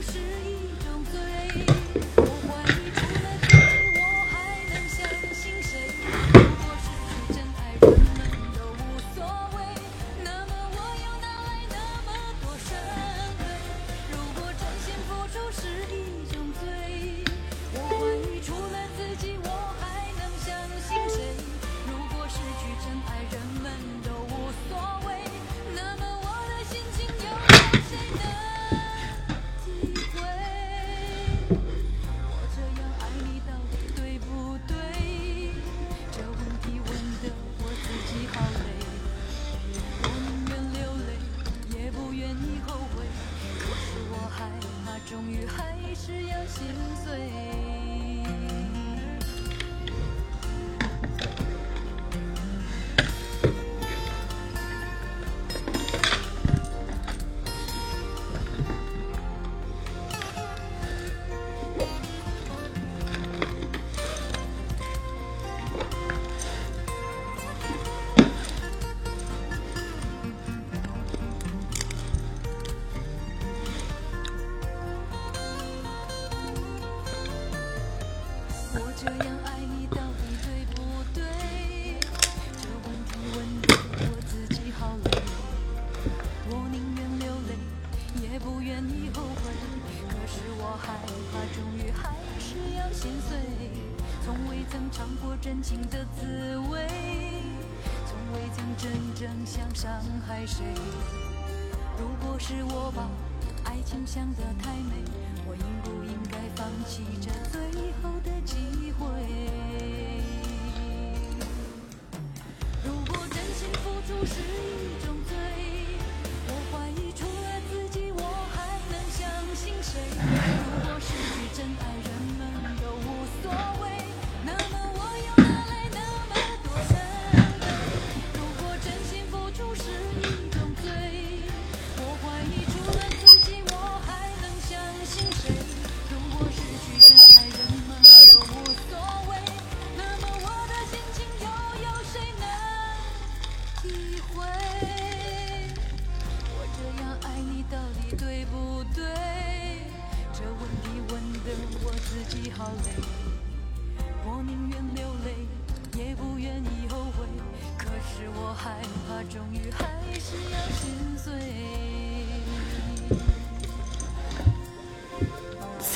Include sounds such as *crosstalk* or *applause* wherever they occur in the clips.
是一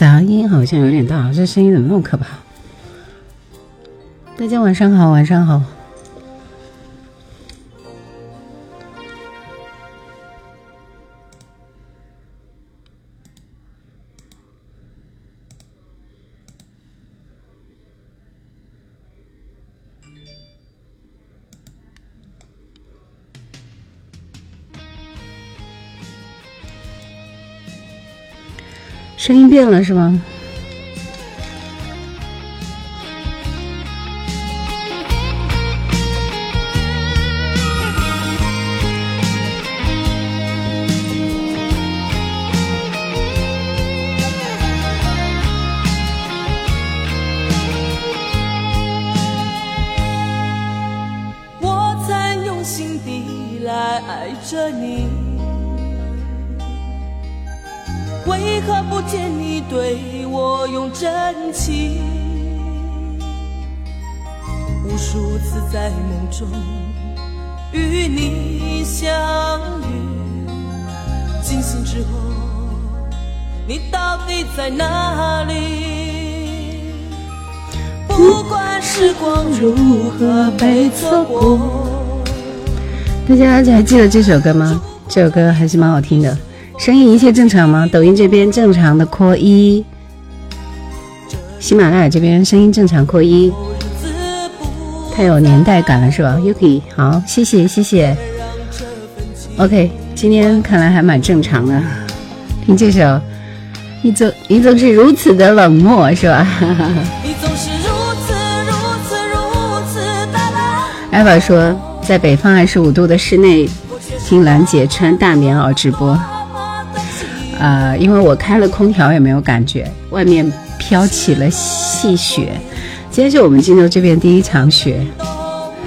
杂音好像有点大，这声音怎么那么可怕？大家晚上好，晚上好。声音变了是吗？大家还记得这首歌吗？这首歌还是蛮好听的。声音一切正常吗？抖音这边正常的扩一，喜马拉雅这边声音正常扩一，太有年代感了是吧？Yuki，好，谢谢谢谢。OK，今天看来还蛮正常的。听这首，你总你总是如此的冷漠是吧？艾宝说，在北方二十五度的室内听兰姐穿大棉袄直播，呃，因为我开了空调也没有感觉，外面飘起了细雪。今天是我们荆州这边第一场雪。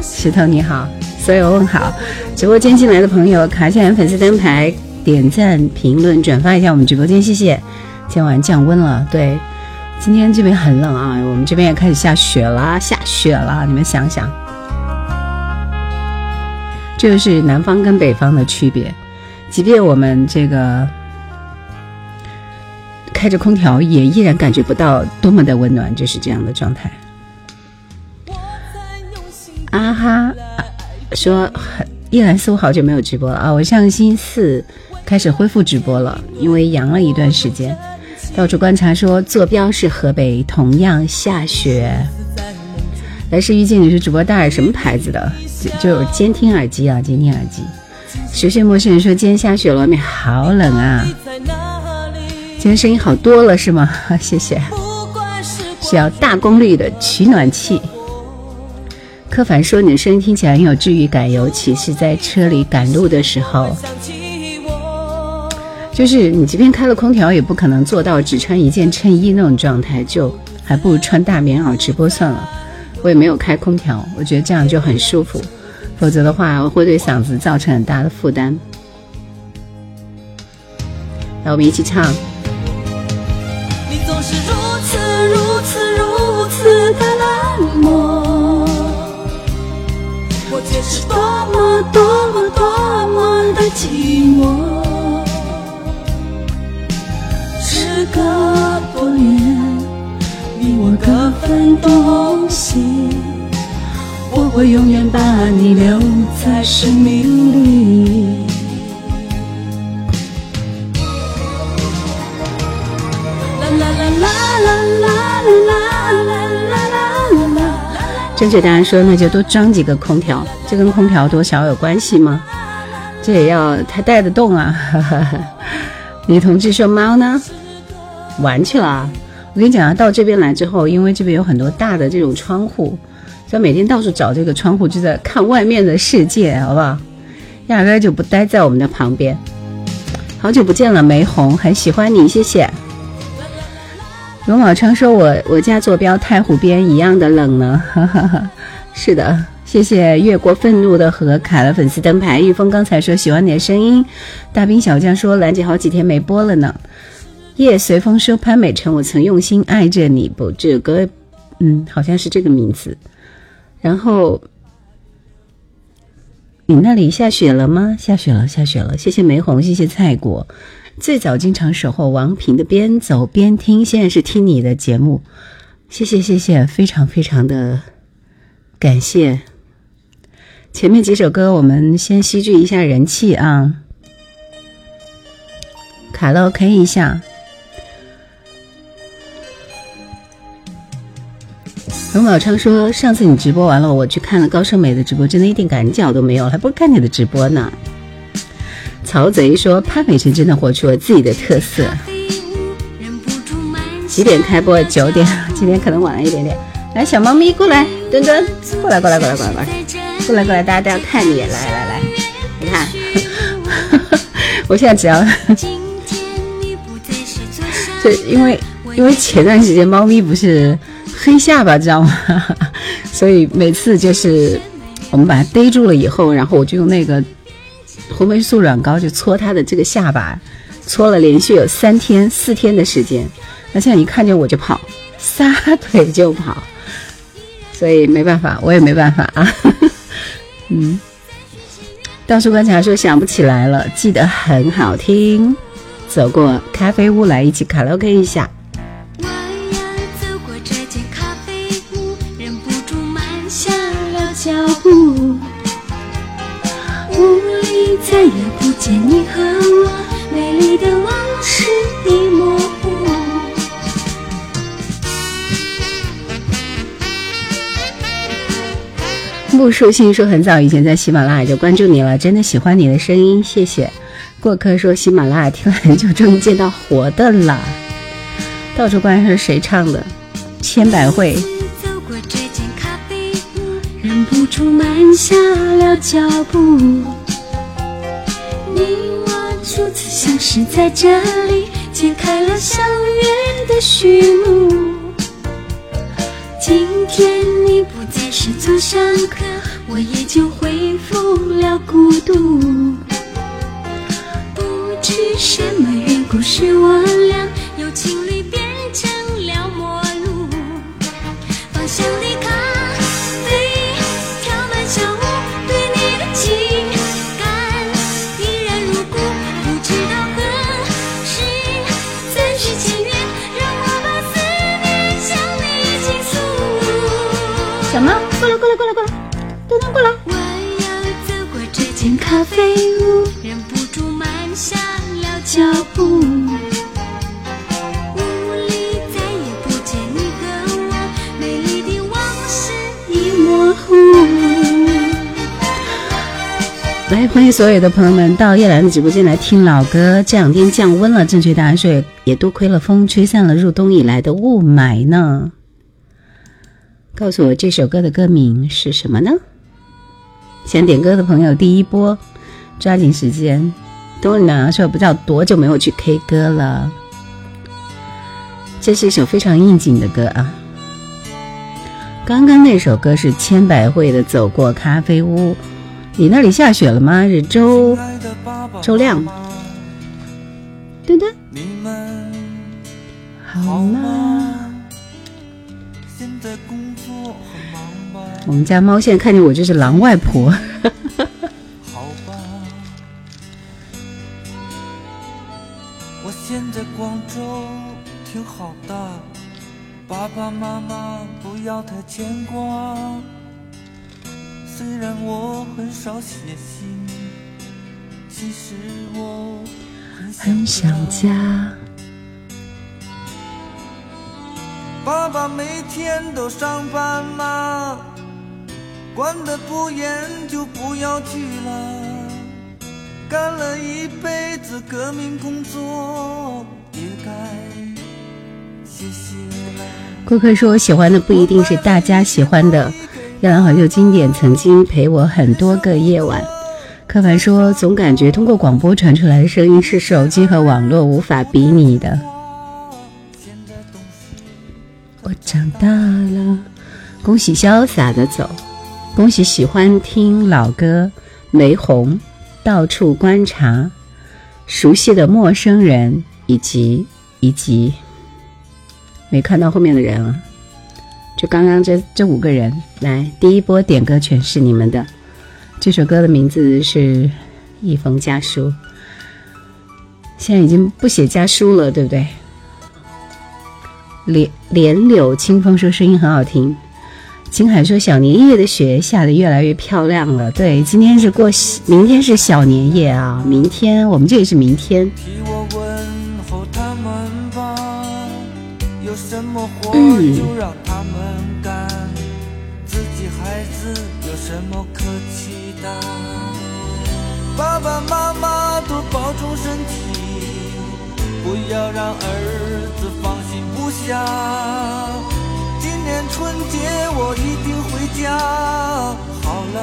石头你好，所有问好，直播间进来的朋友卡下粉丝灯牌，点赞、评论、转发一下我们直播间，谢谢。今晚降温了，对，今天这边很冷啊，我们这边也开始下雪了，下雪了，你们想想，这就是南方跟北方的区别。即便我们这个开着空调，也依然感觉不到多么的温暖，就是这样的状态。啊哈，说依然似乎好久没有直播了啊！我上星期四开始恢复直播了，因为阳了一段时间。到处观察说，坐标是河北，同样下雪。来世遇见你是主播戴耳什么牌子的？就就监听耳机啊，监听耳机。熟悉陌生人说今天下雪了，外面好冷啊。今天声音好多了是吗？*laughs* 谢谢。需要大功率的取暖器。柯凡说你的声音听起来很有治愈感，尤其是在车里赶路的时候。就是你即便开了空调，也不可能做到只穿一件衬衣那种状态，就还不如穿大棉袄直播算了。我也没有开空调，我觉得这样就很舒服，否则的话会对嗓子造成很大的负担。来，我们一起唱。你总是如此如此如此的冷漠，我却是多么多么多么的寂寞。你我各分东西，我会永远把你留在生命里。正确答案说，那就多装几个空调，这跟空调多少有关系吗？这也要它带得动啊！女同志说猫呢？玩去了，我跟你讲啊，到这边来之后，因为这边有很多大的这种窗户，所以每天到处找这个窗户，就在看外面的世界，好不好？压根就不待在我们的旁边。好久不见了，梅红，很喜欢你，谢谢。龙宝昌说：“我我家坐标太湖边，一样的冷呢。”哈哈哈，是的，谢谢越过愤怒的河卡了粉丝灯牌。玉峰刚才说喜欢你的声音，大兵小将说兰姐好几天没播了呢。夜随风说：“潘美辰，我曾用心爱着你。”不，这首歌，嗯，好像是这个名字。然后，你那里下雪了吗？下雪了，下雪了。谢谢梅红，谢谢菜果。最早经常守候王平的边走边听，现在是听你的节目。谢谢，谢谢，非常非常的感谢。前面几首歌，我们先吸聚一下人气啊。卡拉 OK 一下。龙宝昌说：“上次你直播完了，我去看了高胜美的直播，真的一点感觉都没有，还不如看你的直播呢。”曹贼说：“潘美辰真的活出了自己的特色。”几点开播？九点。今天可能晚了一点点。来，小猫咪过来，墩墩过来，过来，过来，过来，过来，过来，过来，大家都要看你。来来来，你看，*laughs* 我现在只要，*laughs* 对，因为因为前段时间猫咪不是。黑下巴，知道吗？*laughs* 所以每次就是我们把它逮住了以后，然后我就用那个红霉素软膏就搓它的这个下巴，搓了连续有三天四天的时间。那现在一看见我就跑，撒腿就跑，*laughs* 所以没办法，我也没办法啊。嗯，到处观察说想不起来了，记得很好听。走过咖啡屋来一起卡拉 OK 一下。再也不见你和我，美丽的往事已模糊。木树信说很早以前在喜马拉雅就关注你了，真的喜欢你的声音，谢谢。过客说喜马拉雅听了很久，终于见到活的了。到处关是谁唱的？千百惠。不住慢下了脚步，初次相识在这里，揭开了相约的序幕。今天你不再是座上客，我也就恢复了孤独。不知什么缘故，使我俩由情侣变成了陌路。方向离开咖啡屋，忍不住慢下了脚步。屋里再也不见你和我，美丽的往事已模糊。来，欢迎所有的朋友们到叶兰的直播间来听老歌。这两天降温了，正确答案是也多亏了风吹散了入冬以来的雾霾呢。告诉我这首歌的歌名是什么呢？想点歌的朋友第一波，抓紧时间。冬日呢说不知道多久没有去 K 歌了。这是一首非常应景的歌啊。刚刚那首歌是千百惠的《走过咖啡屋》。你那里下雪了吗？是周周亮，噔噔，好吗？我们家猫现在看见我就是狼外婆。好吧。我现在广州挺好的，爸爸妈妈不要太牵挂。虽然我很少写信，其实我很想家。爸爸每天都上班吗？管得不严就不要去了。干了一辈子革命工作，也该歇歇了。顾客说：“我喜欢的不一定是大家喜欢的。”夜兰好旧经典，曾经陪我很多个夜晚。柯凡说：“总感觉通过广播传出来的声音是手机和网络无法比拟的。”我长大了，恭喜潇洒的走，恭喜喜欢听老歌，玫红，到处观察，熟悉的陌生人，以及以及没看到后面的人啊。就刚刚这这五个人来，第一波点歌全是你们的。这首歌的名字是《一封家书》，现在已经不写家书了，对不对？莲莲柳清风说声音很好听。金海说小年夜的雪下的越来越漂亮了。对，今天是过，明天是小年夜啊，明天我们这里是明天。嗯。什么可期待？爸爸妈妈多保重身体，不要让儿子放下。今年春节我一定回家。好了，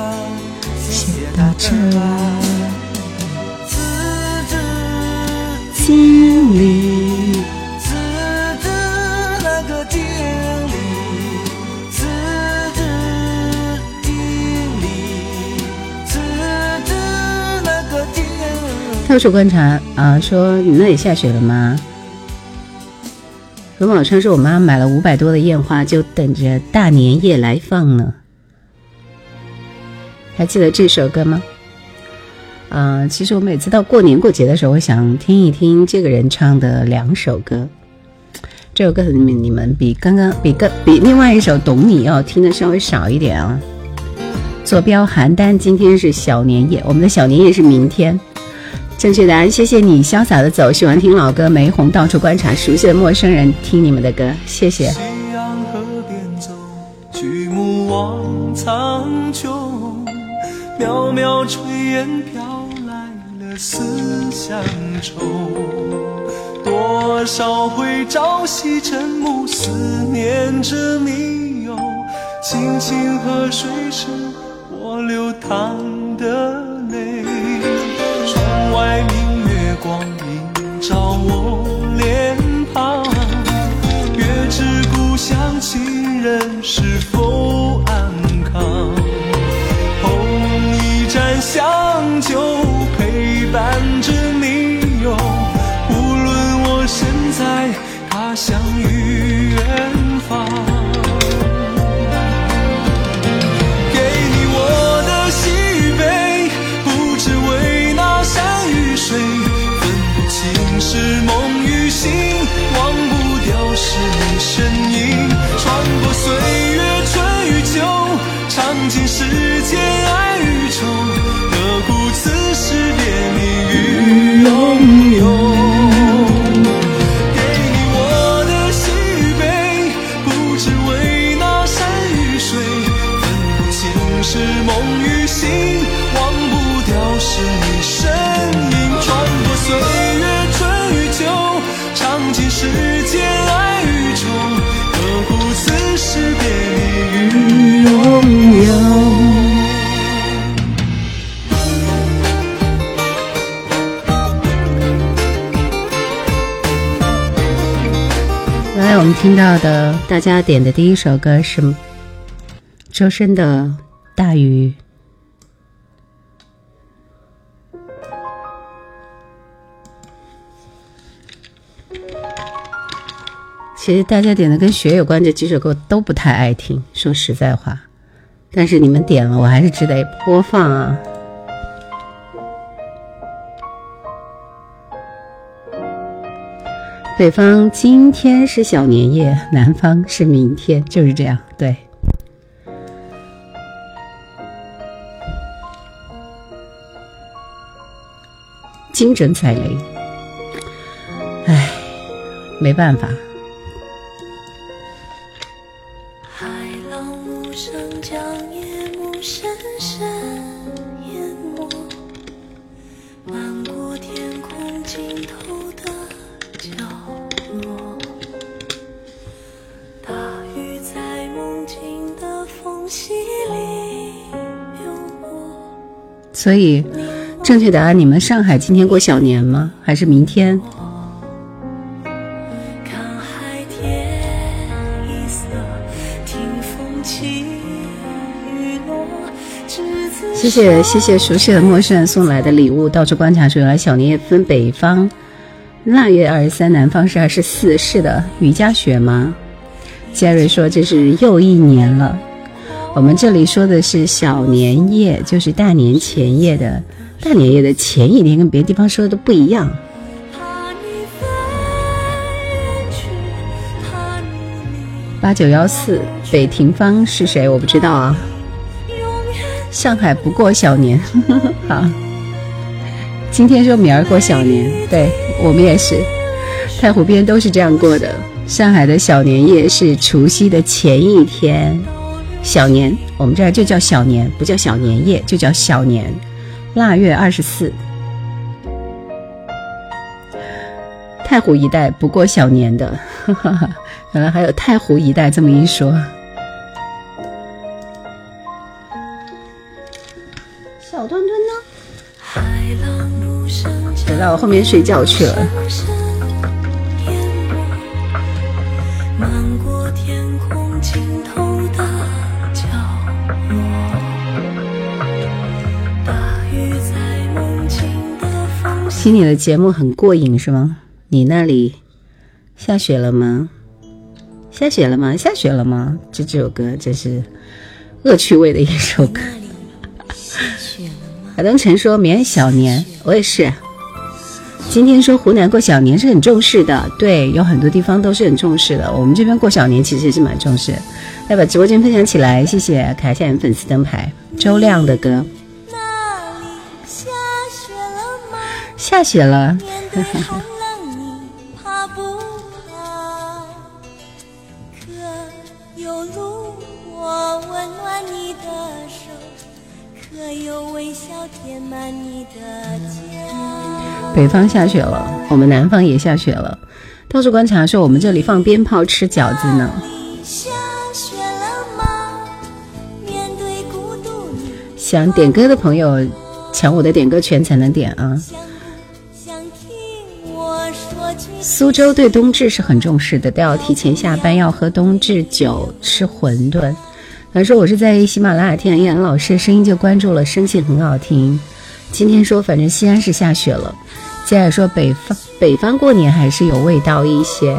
谢谢大家。辞职经历。到处观察啊，说你那里下雪了吗？罗宝川说，我妈买了五百多的烟花，就等着大年夜来放呢。还记得这首歌吗？啊，其实我每次到过年过节的时候，我想听一听这个人唱的两首歌。这首歌，你们比刚刚比个比另外一首《懂你》要听的稍微少一点啊。坐标邯郸，今天是小年夜，我们的小年夜是明天。正确答案，谢谢你潇洒的走。喜欢听老歌，玫红到处观察，熟悉的陌生人听你们的歌，谢谢。夕阳河边走，举目望苍穹，渺渺炊烟飘来了思乡愁。多少回朝夕晨暮，思念着密友。青青河水是我流淌的泪。外明月光映照我脸庞，月知故乡亲人是否安康？捧一盏香酒陪伴着你哟，无论我身在他乡与远方。天爱听到的，大家点的第一首歌是周深的《大鱼》。其实大家点的跟雪有关这几首歌都不太爱听，说实在话。但是你们点了，我还是只得播放啊。北方今天是小年夜，南方是明天，就是这样。对，精准踩雷。唉，没办法。海浪无声，将夜幕深深所以，正确答案，你们上海今天过小年吗？还是明天？谢谢谢谢熟悉的陌生人送来的礼物。到处观察说，原来小年夜分北方腊月二十三，南方是二十四。是的，瑜伽学吗？杰瑞说这是又一年了。我们这里说的是小年夜，就是大年前夜的，大年夜的前一天，跟别的地方说的都不一样。八九幺四，北庭芳是谁？我不知道啊。上海不过小年，*laughs* 好。今天说明儿过小年，对我们也是，太湖边都是这样过的。上海的小年夜是除夕的前一天。小年，我们这儿就叫小年，不叫小年夜，就叫小年。腊月二十四，太湖一带不过小年的，*laughs* 原来还有太湖一带这么一说。小墩墩呢？走到我后面睡觉去了。听你的节目很过瘾是吗？你那里下雪了吗？下雪了吗？下雪了吗？这这首歌真是恶趣味的一首歌。海东城说：“明小年，我也是。今天说湖南过小年是很重视的，对，有很多地方都是很重视的。我们这边过小年其实也是蛮重视。来把直播间分享起来，谢谢卡夏粉丝灯牌，周亮的歌。”下雪了。北方下雪了，我们南方也下雪了。到处观察说，我们这里放鞭炮、吃饺子呢。想点歌的朋友，抢我的点歌权才能点啊！苏州对冬至是很重视的，都要提前下班，要喝冬至酒，吃馄饨。他说我是在喜马拉雅听杨老师声音就关注了，声线很好听。今天说反正西安是下雪了，接着说北方北方过年还是有味道一些。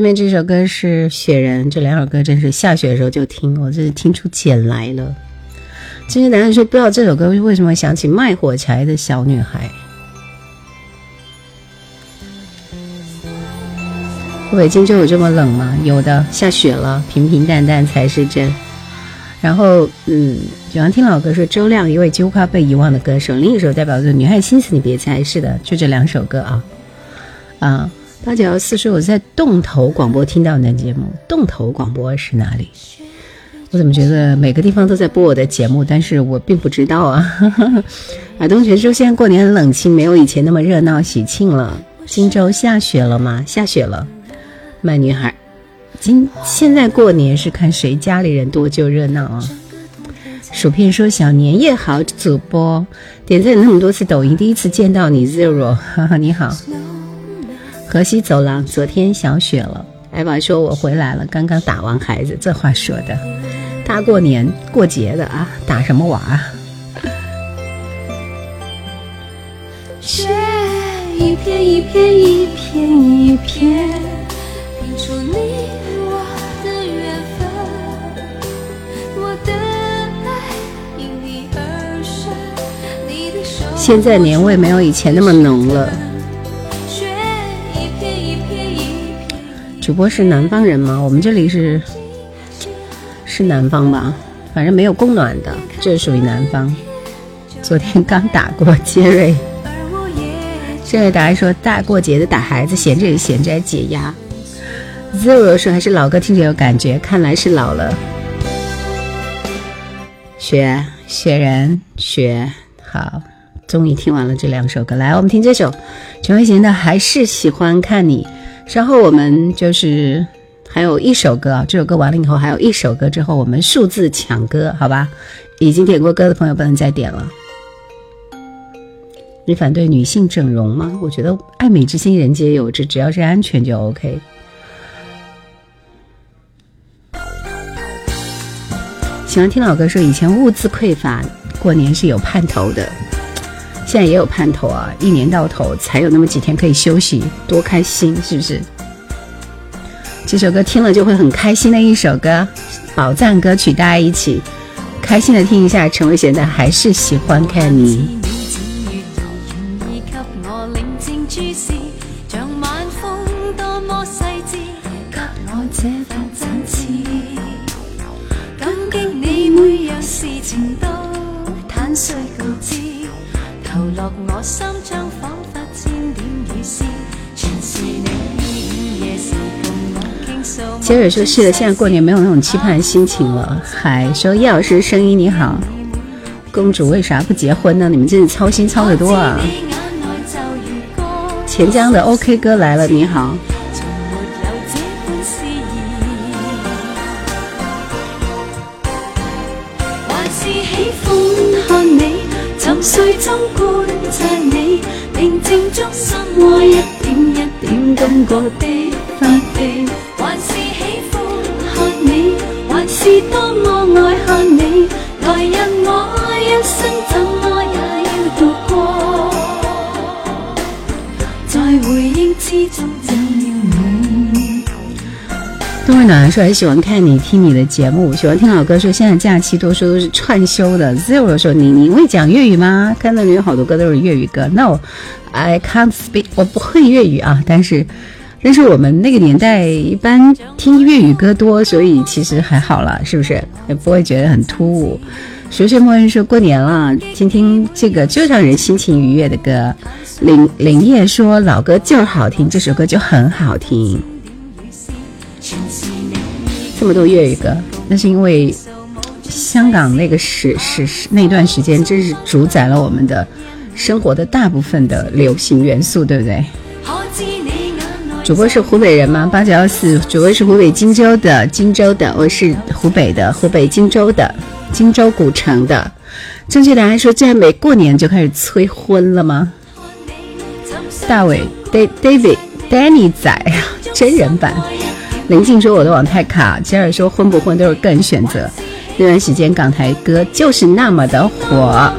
下面这首歌是《雪人》，这两首歌真是下雪的时候就听，我真是听出茧来了。今天答案说不知道这首歌为什么想起卖火柴的小女孩。北京就有这么冷吗？有的，下雪了，平平淡淡才是真。然后，嗯，喜欢听老歌是周亮，一位几乎快要被遗忘的歌手。另一首代表作《女孩心思》，你别猜，是的，就这两首歌啊。啊，八九幺四说我在洞头广播听到你的节目，洞头广播是哪里？我怎么觉得每个地方都在播我的节目，但是我并不知道啊。*laughs* 啊，东泉说现在过年很冷清，没有以前那么热闹喜庆了。荆州下雪了吗？下雪了。慢女孩。今现在过年是看谁家里人多就热闹啊！薯片说小年夜好，主播点赞那么多次抖音，第一次见到你 zero，哈哈你好。河西走廊昨天小雪了，艾玛说我回来了，刚刚打完孩子，这话说的，大过年过节的啊，打什么娃？雪一片一片一片一片，拼出你我的缘分。我的爱因你而生，你的手。现在年味没有以前那么浓了。主播是南方人吗？我们这里是是南方吧？反正没有供暖的，这属于南方。昨天刚打过杰瑞，杰瑞答案说大过节的打孩子，闲着也闲着解压。Zero 说还是老歌听着有感觉，看来是老了。雪雪人雪好。终于听完了这两首歌，来，我们听这首陈慧娴的《还是喜欢看你》。稍后我们就是还有一首歌啊，这首歌完了以后还有一首歌，之后我们数字抢歌，好吧？已经点过歌的朋友不能再点了。你反对女性整容吗？我觉得爱美之心人皆有之，只要是安全就 OK。喜欢听老歌说以前物资匮乏，过年是有盼头的。现在也有盼头啊！一年到头才有那么几天可以休息，多开心，是不是？这首歌听了就会很开心的一首歌，宝藏歌曲，大家一起开心的听一下。陈慧娴的《还是喜欢看你》。杰瑞说：“是的，现在过年没有那种期盼心情了。”还说：“叶老师声音你好，公主为啥不结婚呢？你们真是操心操的多啊！”钱江的 OK 哥来了，你好。平静中心窝一点一点感觉的发记还是喜欢看你还是多么爱看你来日北暖说很喜欢看你听你的节目，喜欢听老歌。说现在假期多数都是串休的。Zero 说你你会讲粤语吗？看到你有好多歌都是粤语歌。No，I can't speak，我不会粤语啊。但是。但是我们那个年代一般听粤语歌多，所以其实还好了，是不是？也不会觉得很突兀。学学默认说过年了，听听这个就让人心情愉悦的歌。林林叶说老歌就是好听，这首歌就很好听。这么多粤语歌，那是因为香港那个时时时那段时间真是主宰了我们的生活的大部分的流行元素，对不对？主播是湖北人吗？八九幺四，主播是湖北荆州的，荆州的，我是湖北的，湖北荆州的，荆州古城的。正确答案说，这每过年就开始催婚了吗？大伟，David，Danny 仔，真人版。林静说我的网太卡。吉尔说婚不婚都是个人选择。那段时间港台歌就是那么的火。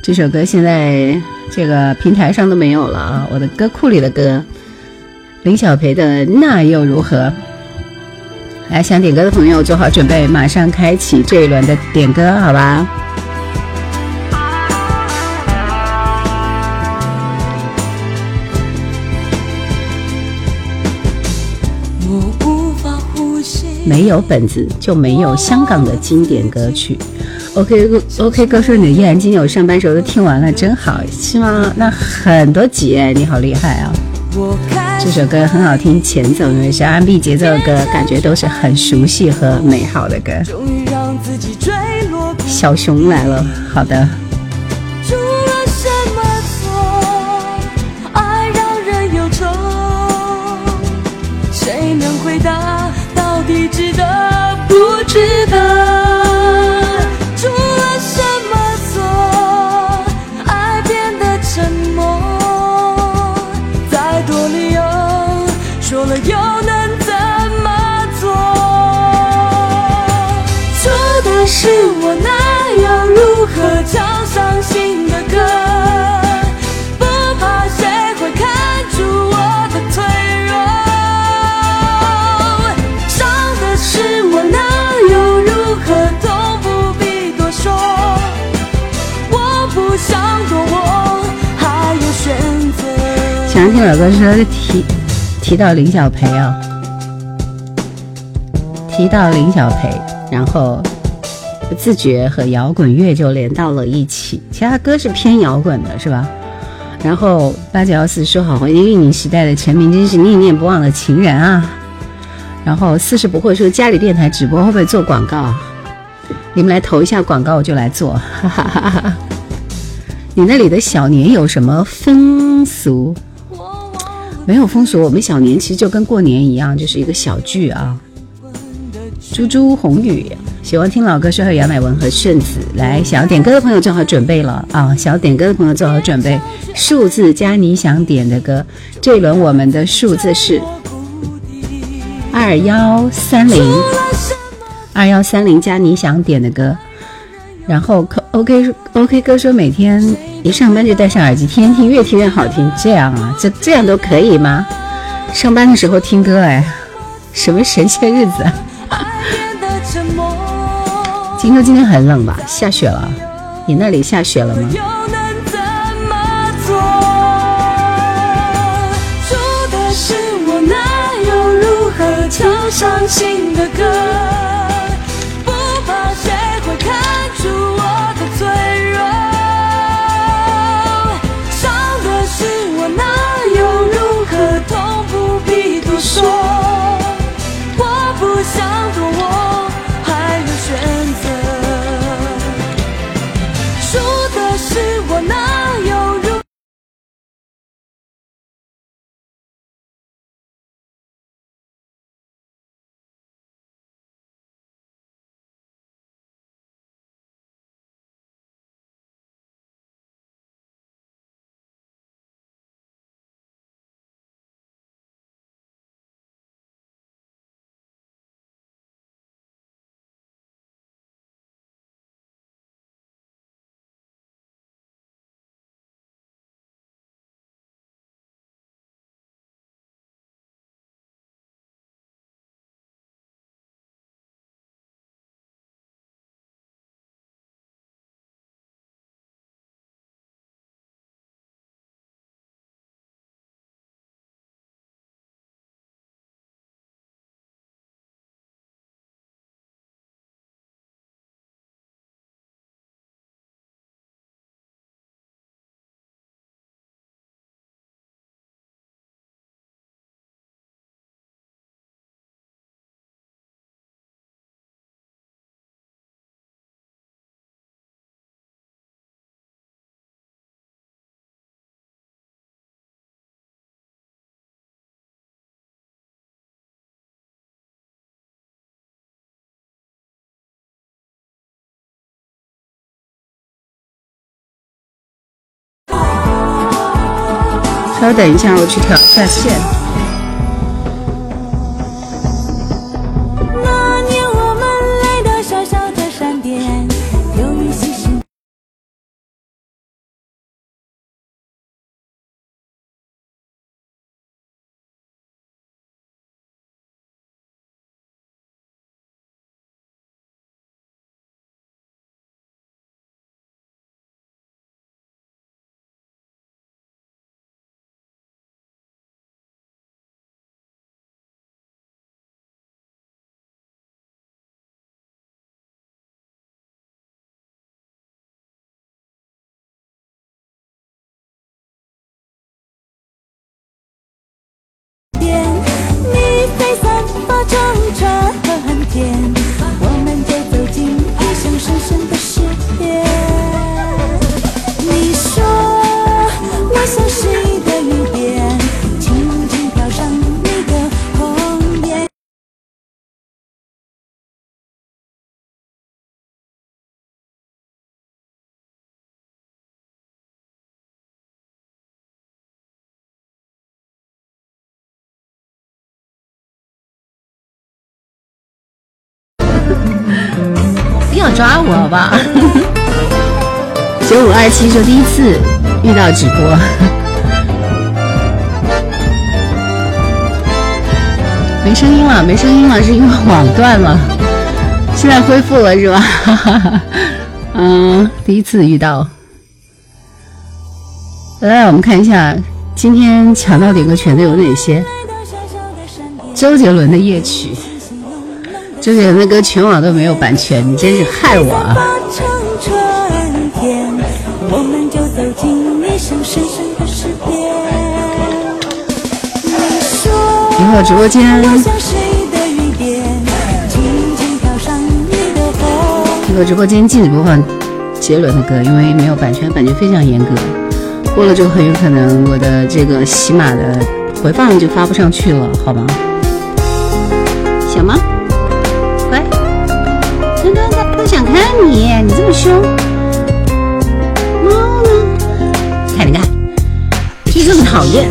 这首歌现在这个平台上都没有了啊！我的歌库里的歌，林小培的那又如何？来，想点歌的朋友做好准备，马上开启这一轮的点歌，好吧？没有本子就没有香港的经典歌曲。OK，OK，歌手你的依然今天我上班时候都听完了，真好，希望那很多集你好厉害啊！这首歌很好听，前奏因为是 R&B 节奏的歌，感觉都是很熟悉和美好的歌。小熊来了，好的。谁能回答？到底值得不值得？听老歌说提提到林小培啊，提到林小培，然后自觉和摇滚乐就连到了一起。其他歌是偏摇滚的，是吧？然后八九幺四说好怀念运营时代的陈明，真是念念不忘的情人啊。然后四十不会说家里电台直播会不会做广告？你们来投一下广告，我就来做。哈哈哈哈你那里的小年有什么风俗？没有风俗，我们小年其实就跟过年一样，就是一个小聚啊。猪猪红雨喜欢听老歌，适合杨乃文和顺子。来，想要点歌的朋友做好准备了啊！想要点歌的朋友做好准备，数字加你想点的歌。这一轮我们的数字是二幺三零，二幺三零加你想点的歌。然后 OK OK 哥说每天。一上班就戴上耳机，天天听，越听越好听。这样啊，这这样都可以吗？上班的时候听歌，哎，什么神仙日子？*laughs* 听说今天很冷吧？下雪了？你那里下雪了吗？稍等一下，我去调一下线。我吧？*laughs* 九五二七说第一次遇到直播，*laughs* 没声音了，没声音了，是因为网断了，现在恢复了是吧？*laughs* 嗯，第一次遇到。来，我们看一下今天抢到点歌权的有哪些？周杰伦的夜曲，周杰伦的歌全网都没有版权，你真是害我啊！一会儿直播间，一会儿直播间禁止播放杰伦的歌，因为没有版权，版权非常严格。过了就，很有可能我的这个喜马的回放就发不上去了，好吗？小猫，凶。猫呢？看你看，就这么讨厌，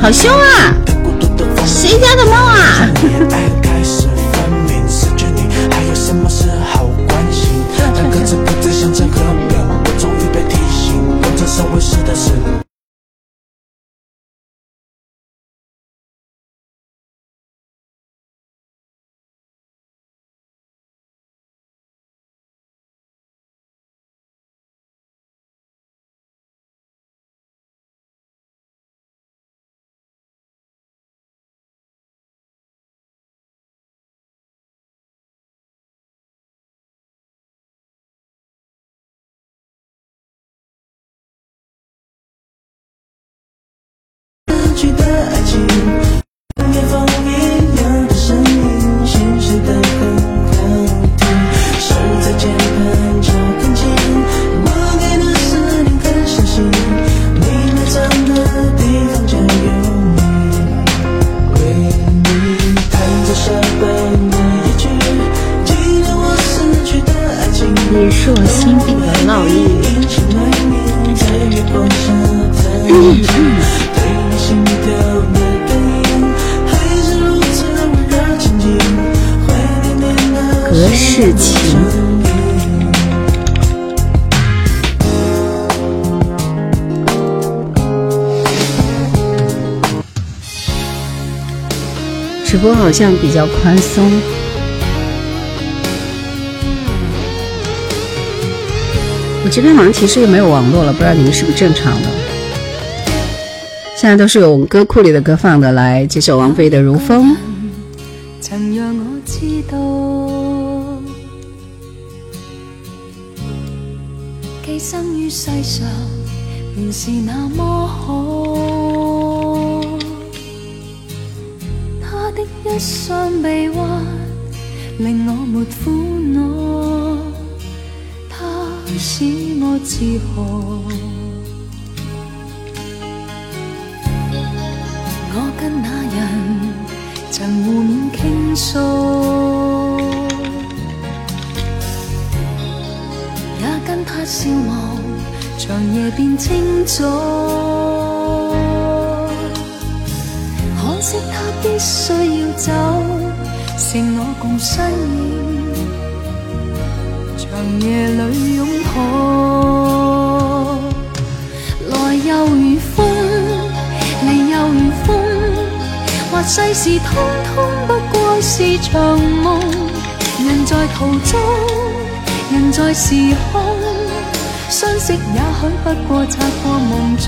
好凶啊！谁家的猫啊？*laughs* 好像比较宽松。我这边好像其实又没有网络了，不知道你们是不是正常的。现在都是用歌库里的歌放的，来这首王菲的《如风》。一双臂弯令我没苦恼，他使我自豪。我跟那人曾互勉倾诉，也跟他笑望长夜变清早。共身影，长夜里拥抱。来又如风，离又如风，或世事通通不过是场梦。人在途中，人在时空，相识也许不过擦过梦中。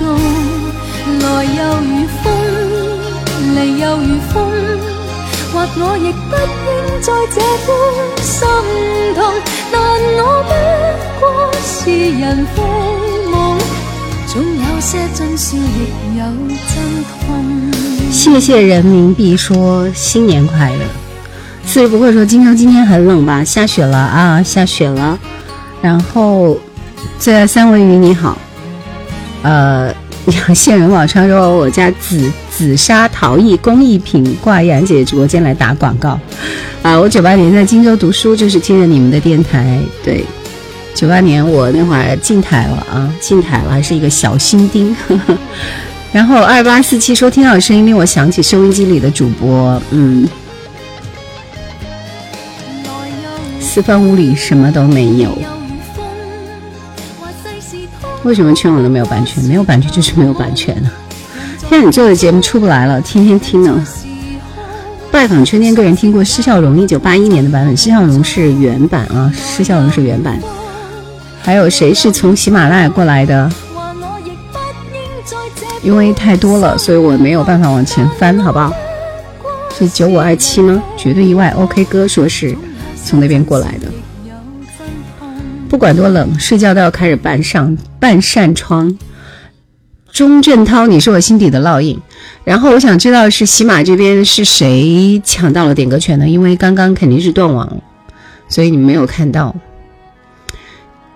来又如风。离又如风，或我亦不在这般心痛。但我不过是人非梦，总有些真笑，亦有真痛。谢谢人民币说新年快乐。所以不会说荆州今天很冷吧？下雪了啊，下雪了。然后最爱三文鱼你好，呃。线人网上说我家紫紫砂陶艺工艺品挂杨姐直播间来打广告，啊，我九八年在荆州读书，就是听着你们的电台。对，九八年我那会儿进台了啊，进台了，还是一个小新丁。呵 *laughs* 呵然后二八四七说听到声音令我想起收音机里的主播，嗯。四方屋里什么都没有。为什么全网都没有版权？没有版权就是没有版权啊！现在你做的节目出不来了，天天听呢。拜访春天，个人听过施孝荣一九八一年的版本，施孝荣是原版啊，施孝荣是原版。还有谁是从喜马拉雅过来的？因为太多了，所以我没有办法往前翻，好不好？是九五二七吗？绝对意外。OK 哥说是从那边过来的。不管多冷，睡觉都要开始半上半扇窗。钟镇涛，你是我心底的烙印。然后我想知道是喜马这边是谁抢到了点歌权呢？因为刚刚肯定是断网，所以你没有看到。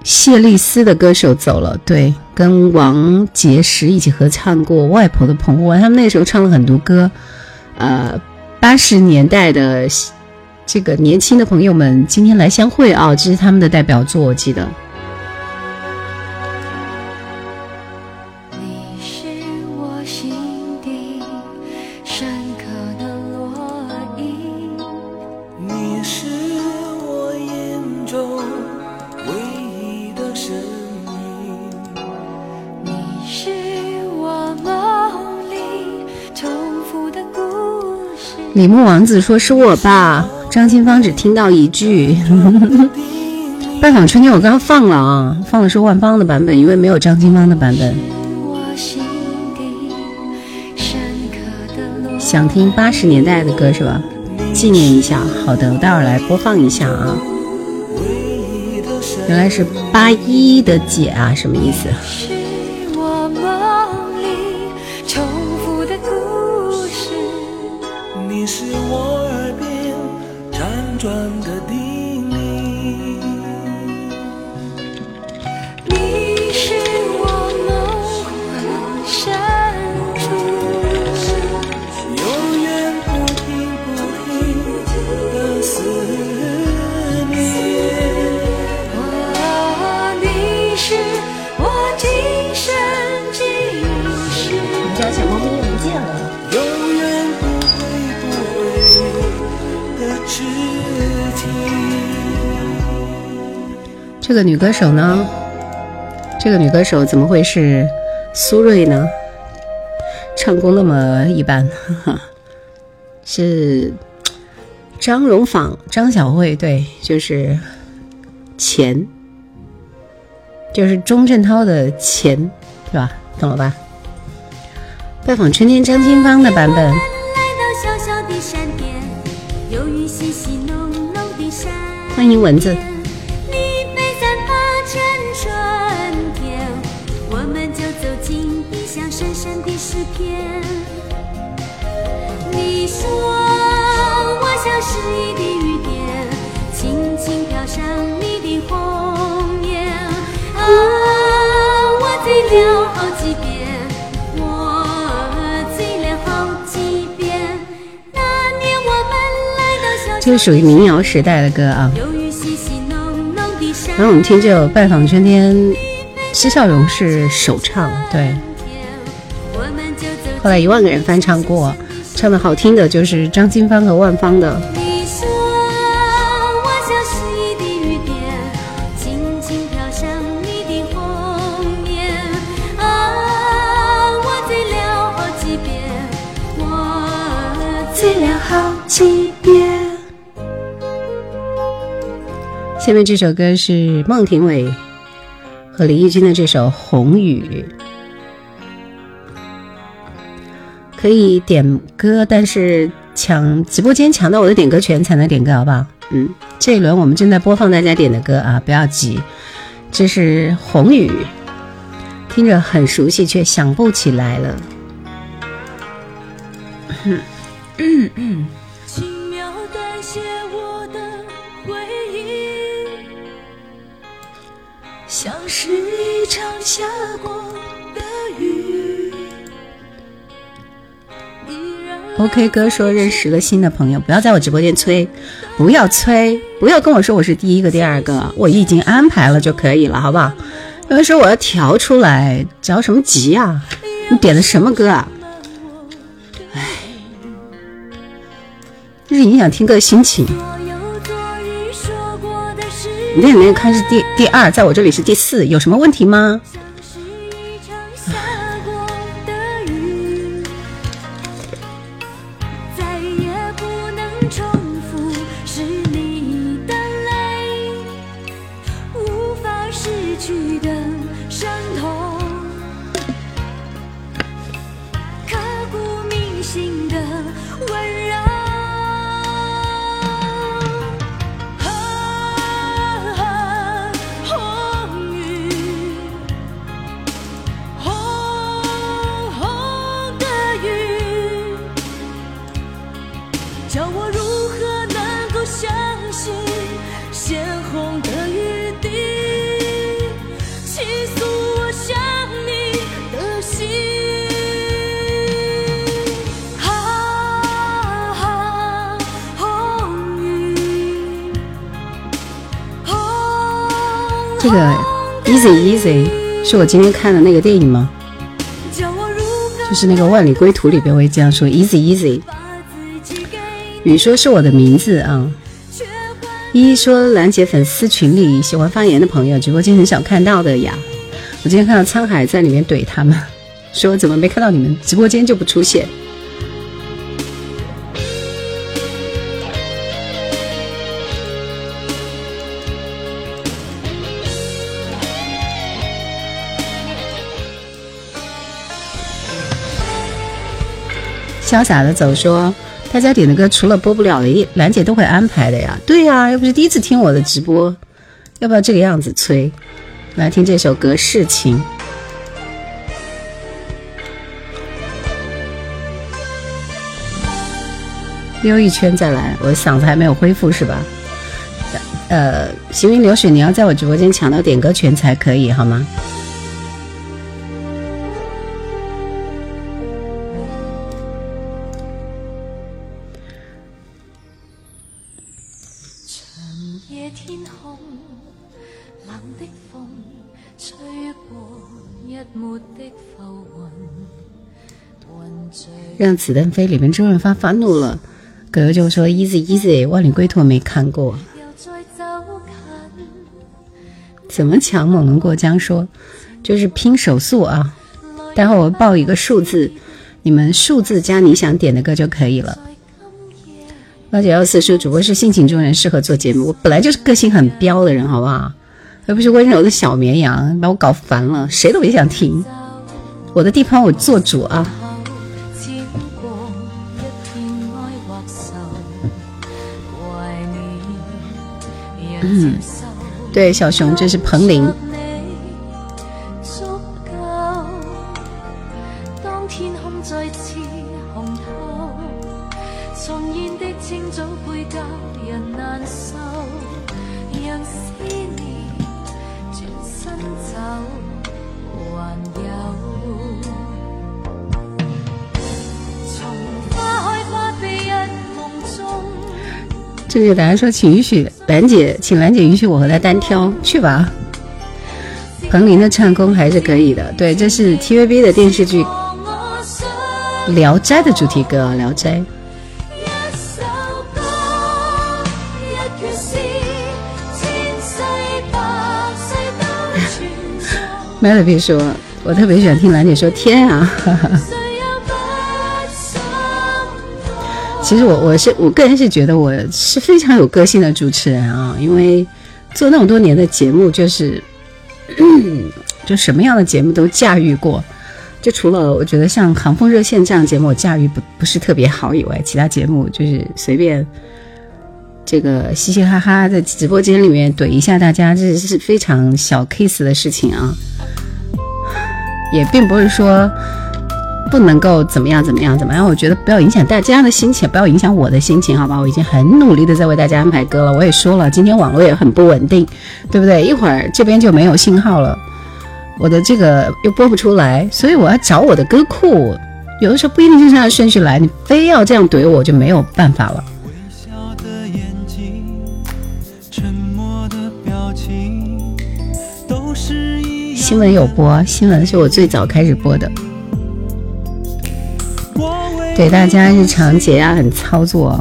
谢丽斯的歌手走了，对，跟王杰石一起合唱过《外婆的澎湖湾》，他们那时候唱了很多歌。呃，八十年代的这个年轻的朋友们，今天来相会啊，这是他们的代表作，我记得。李牧王子说：“是我吧？”张清芳只听到一句。拜访春天，我刚刚放了啊，放的是万芳的版本，因为没有张清芳的版本。想听八十年代的歌是吧？纪念一下。好的，我待会儿来播放一下啊。原来是八一的姐啊，什么意思？这个女歌手呢？这个女歌手怎么会是苏芮呢？唱功那么一般，是张荣仿、张小慧，对，就是钱，就是钟镇涛的钱，是吧？懂了吧？拜访春天，张清芳的版本。欢迎蚊子。这是属于民谣时代的歌啊。然后我们听这首《拜访春天》，施孝荣是首唱，对。后来一万个人翻唱过，唱的好听的就是张清芳和万芳的。下面这首歌是孟庭苇和李翊君的这首《红雨》，可以点歌，但是抢直播间抢到我的点歌权才能点歌，好不好？嗯，这一轮我们正在播放大家点的歌啊，不要急。这是《红雨》，听着很熟悉，却想不起来了。嗯嗯嗯。是一场下过的雨。OK 哥说认识了新的朋友，不要在我直播间催，不要催，不要跟我说我是第一个、第二个，我已经安排了就可以了，好不好？有人说我要调出来，着什么急啊？你点的什么歌啊？哎，这是影响听歌的心情。你这里面看是第第二，在我这里是第四，有什么问题吗？个 Easy Easy 是我今天看的那个电影吗？就是那个《万里归途》里边，会这样说 Easy Easy。雨说是我的名字啊。一说兰姐粉丝群里喜欢发言的朋友，直播间很少看到的呀。我今天看到沧海在里面怼他们，说怎么没看到你们直播间就不出现。潇洒的走说，大家点的歌除了播不了的，兰姐都会安排的呀。对呀，又不是第一次听我的直播，要不要这个样子催？来听这首歌《事情》。溜一圈再来，我嗓子还没有恢复是吧？呃，行云流水，你要在我直播间抢到点歌权才可以，好吗？让子弹飞里面周润发发怒了，葛优就说 easy easy 万里归途没看过，怎么抢？猛龙过江说就是拼手速啊，待会我报一个数字，你们数字加你想点的歌就可以了。八九幺四说主播是性情中人，适合做节目。我本来就是个性很彪的人，好不好？而不是温柔的小绵羊，把我搞烦了，谁都别想听。我的地盘我做主啊。嗯，对，小熊，这是彭羚。大家说，请允许兰姐，请兰姐允许我和她单挑，去吧。彭羚的唱功还是可以的，对，这是 TVB 的电视剧《聊斋》的主题歌，《聊斋》。Melody 说，我特别喜欢听兰姐说天啊。其实我我是我个人是觉得我是非常有个性的主持人啊，因为做那么多年的节目，就是就什么样的节目都驾驭过，就除了我觉得像《航风热线》这样节目我驾驭不不是特别好以外，其他节目就是随便这个嘻嘻哈哈在直播间里面怼一下大家，这是非常小 case 的事情啊，也并不是说。不能够怎么样怎么样怎么样？我觉得不要影响大家的心情，不要影响我的心情，好吧？我已经很努力的在为大家安排歌了。我也说了，今天网络也很不稳定，对不对？一会儿这边就没有信号了，我的这个又播不出来，所以我要找我的歌库。有的时候不一定就是按顺序来，你非要这样怼我，就没有办法了。新闻有播，新闻是我最早开始播的。对大家日常解压很操作，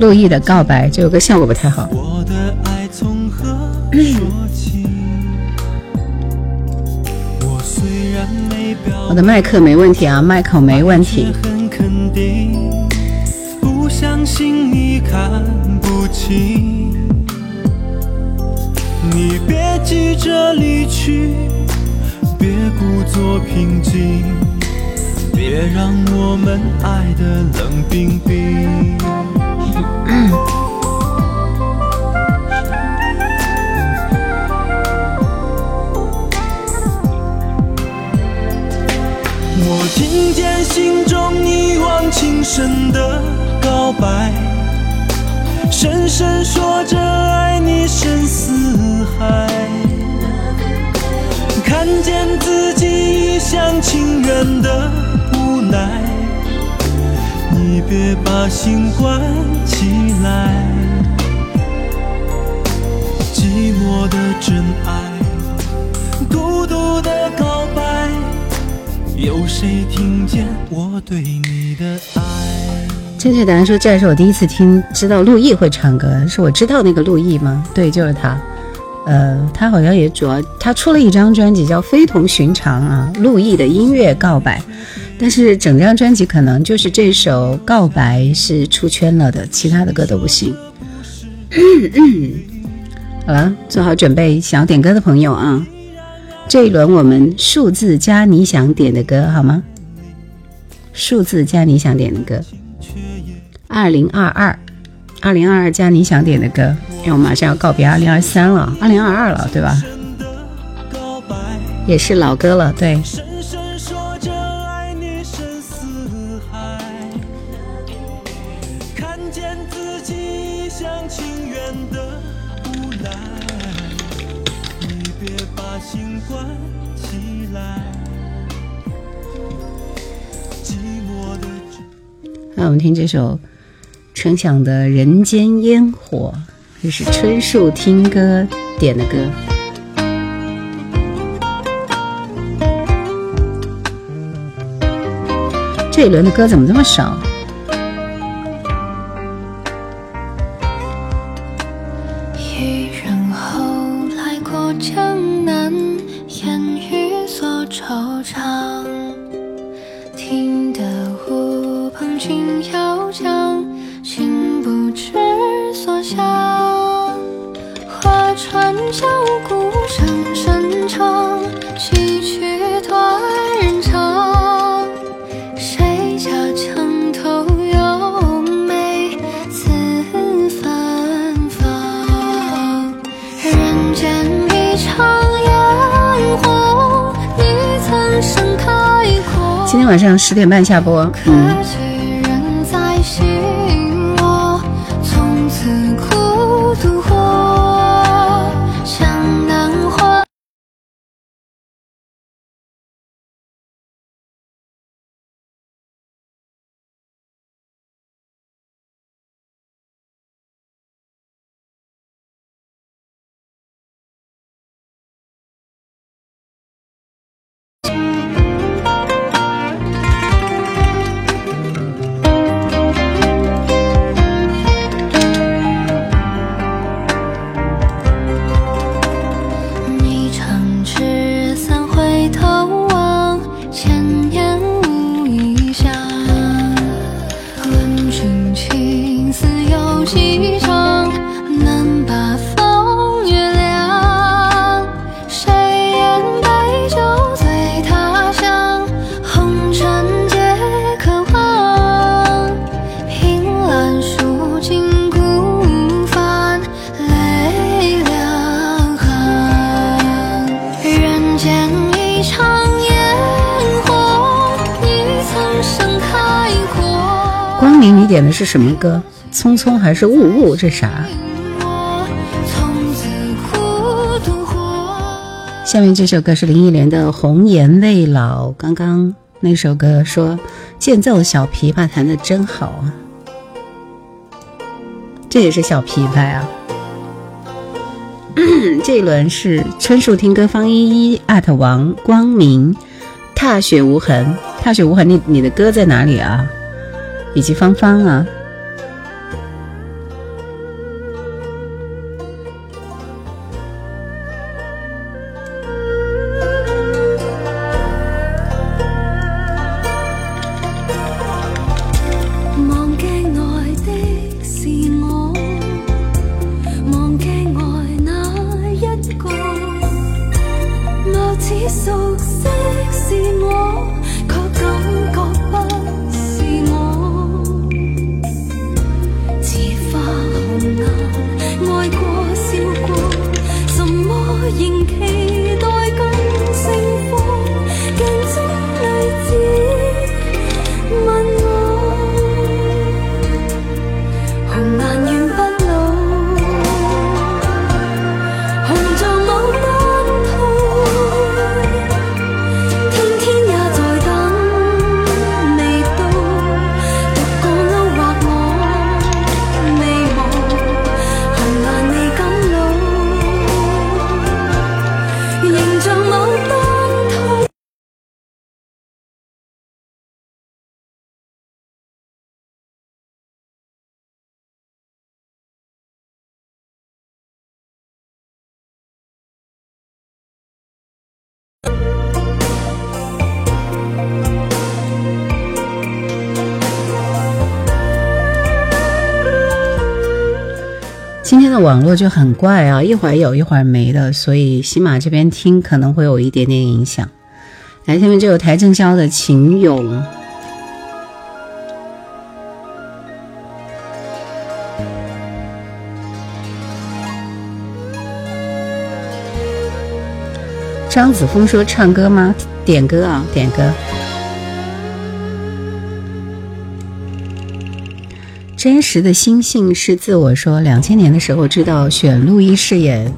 陆毅的告白这首歌效果不太好。我的麦克没问题啊，麦克没问题。不相信你看不清，你别急着离去，别故作平静，别让我们爱的冷冰冰。我听见心中一往情深的告白，深深说着爱你深似海。看见自己一厢情愿的无奈，你别把心关起来。寂寞的真爱，孤独的告白。有谁听见我对你的爱？正确答案说，这是我第一次听，知道陆毅会唱歌，是我知道那个陆毅吗？对，就是他。呃，他好像也主要，他出了一张专辑叫《非同寻常》啊，陆毅的音乐告白。但是整张专辑可能就是这首《告白》是出圈了的，其他的歌都不行。好了，做好准备，想要点歌的朋友啊。这一轮我们数字加你想点的歌好吗？数字加你想点的歌，二零二二，二零二二加你想点的歌，因为我马上要告别二零二三了，二零二二了，对吧？也是老歌了，对。那我们听这首陈响的《人间烟火》，这是春树听歌点的歌。这一轮的歌怎么这么少？晚上十点半下播。嗯。是什么歌？匆匆还是雾雾？这啥？下面这首歌是林忆莲的《红颜未老》。刚刚那首歌说间奏小琵琶弹的真好啊，这也是小琵琶啊。*clears throat* 这一轮是春树听歌方依依艾特王光明踏雪无痕，踏雪无痕，你你的歌在哪里啊？以及芳芳啊，今天的网络就很怪啊，一会儿有一会儿没的，所以喜马这边听可能会有一点点影响。来，下面就有邰正宵的《情咏》，张子枫说唱歌吗？点歌啊，点歌。真实的心性是自我说，两千年的时候知道选陆毅饰演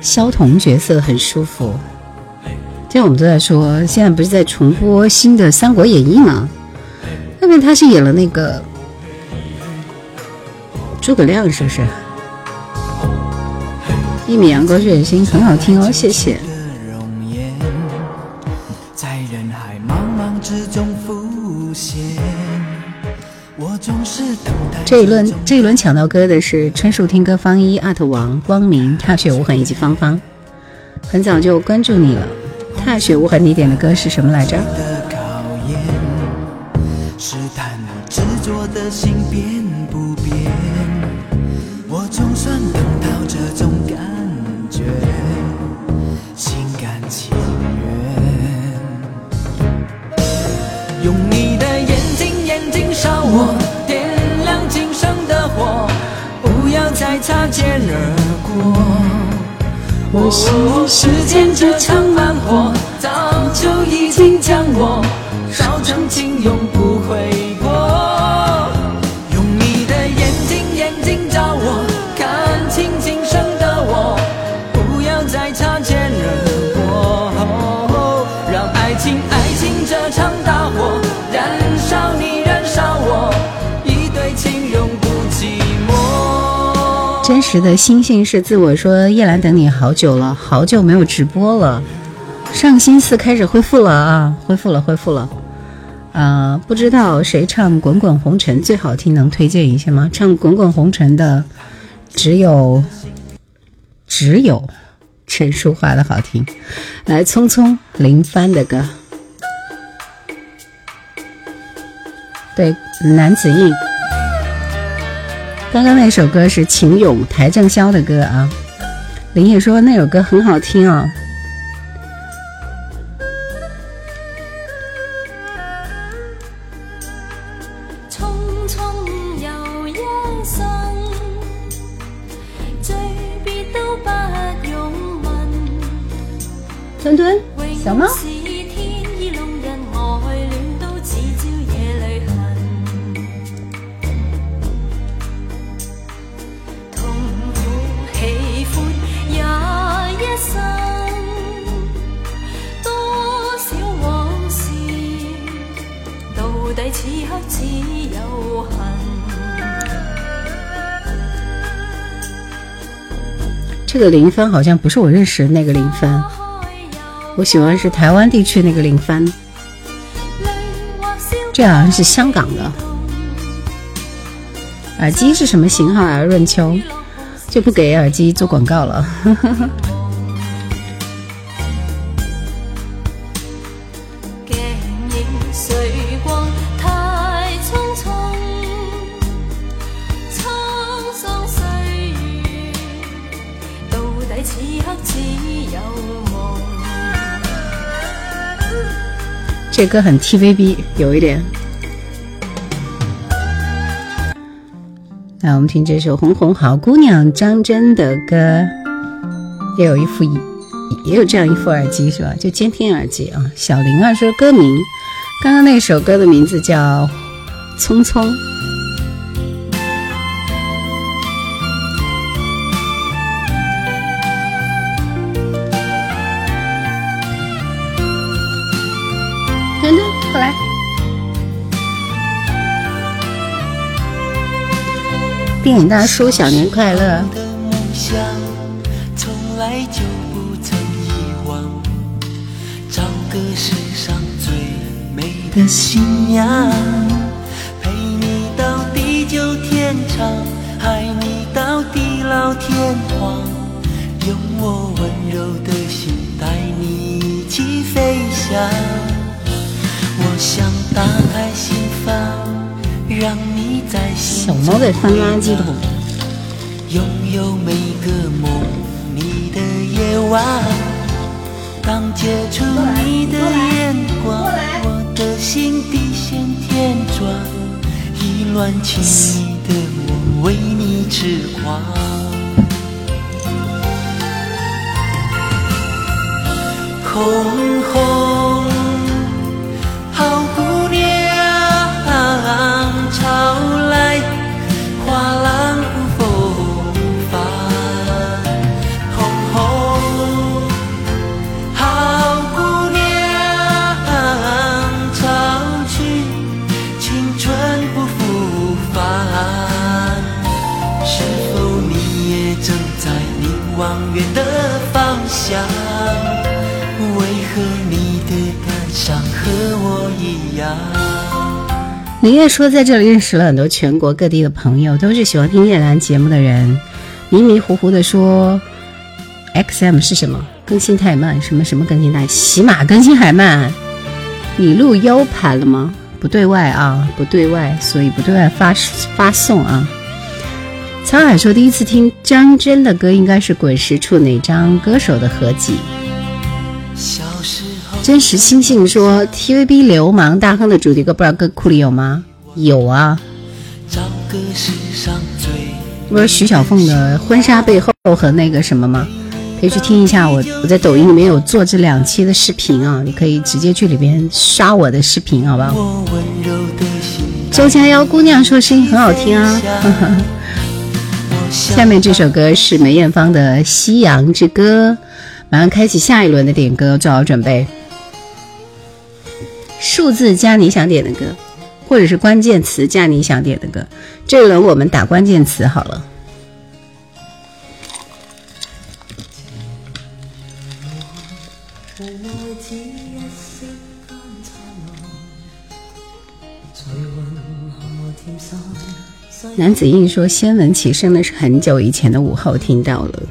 萧彤角色很舒服。现在我们都在说，现在不是在重播新的《三国演义》吗？那边他是演了那个诸葛亮，是不是？一米阳光血心很好听哦，谢谢。在人海茫茫之中浮现这一轮这一轮抢到歌的是春树听歌方一、阿特王、光明、踏雪无痕以及芳芳。很早就关注你了，踏雪无痕，你点的歌是什么来着？用烧我，点亮今生的火，不要再擦肩而过。哦，时间这场慢火，早就已经将我烧成金庸。真实的心性是自我说，叶兰等你好久了，好久没有直播了。上星四开始恢复了啊，恢复了，恢复了。呃，不知道谁唱《滚滚红尘》最好听，能推荐一下吗？唱《滚滚红尘》的只有只有陈淑桦的好听。来，匆匆林帆的歌，对，男子印。刚刚那首歌是秦勇、台正宵的歌啊，林野说那首歌很好听啊。墩墩，小猫。这个林帆好像不是我认识的那个林帆，我喜欢是台湾地区那个林帆，这好像是香港的。耳机是什么型号啊？润秋就不给耳机做广告了。这歌很 TVB，有一点。来，我们听这首《红红好姑娘》，张真的歌。也有一副，也有这样一副耳机是吧？就监听耳机啊。小玲儿说歌名，刚刚那首歌的名字叫《匆匆》。电影大叔，小年快乐。的新娘，陪你到地久天长，爱你到地老天荒，用我温柔的心带你一起飞翔。我想打开让你在心中桶，拥有每个梦你的夜晚，当接触你的眼光。我的心地线天转，意乱情迷的我为你痴狂。红红好姑娘，月说，在这里认识了很多全国各地的朋友，都是喜欢听叶兰节目的人。迷迷糊糊的说，XM 是什么？更新太慢？什么什么更新太？喜马更新还慢？你录 U 盘了吗？不对外啊，不对外，所以不对外发发送啊。沧海说：“第一次听张真的歌，应该是滚石处哪张歌手的合集？”真实星星说：“TVB 流氓大亨的主题歌，不知道歌库里有吗？有啊。不是徐小凤的婚纱背后和那个什么吗？可以去听一下。我我在抖音里面有做这两期的视频啊，你可以直接去里边刷我的视频，好不好？”周佳瑶姑娘说：“声音很好听啊。”下面这首歌是梅艳芳的《夕阳之歌》，马上开启下一轮的点歌，做好准备。数字加你想点的歌，或者是关键词加你想点的歌。这一轮我们打关键词好了。男子硬说：“先闻其声的是很久以前的午后听到了。”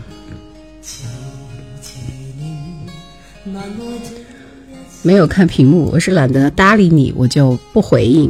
没有看屏幕，我是懒得搭理你，我就不回应，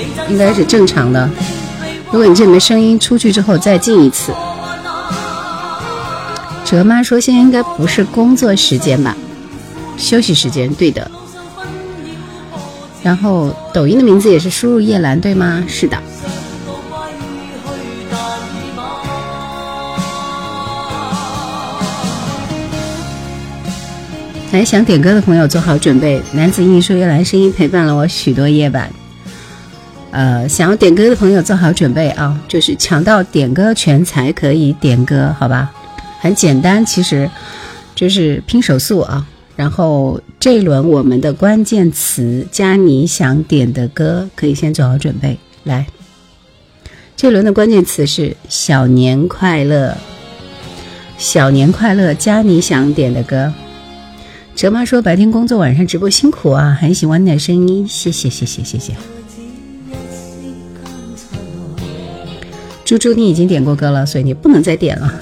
应该是正常的。如果你这没声音，出去之后再进一次。哲妈说现在应该不是工作时间吧？休息时间，对的。然后抖音的名字也是输入叶兰，对吗？是的。来想点歌的朋友做好准备。男子硬说要来声音陪伴了我许多夜晚。呃，想要点歌的朋友做好准备啊，就是抢到点歌权才可以点歌，好吧？很简单，其实就是拼手速啊。然后这一轮我们的关键词加你想点的歌，可以先做好准备。来，这轮的关键词是小年快乐，小年快乐加你想点的歌。哲妈说白天工作，晚上直播辛苦啊，很喜欢你的声音，谢谢谢谢谢谢。猪猪，你已经点过歌了，所以你不能再点了。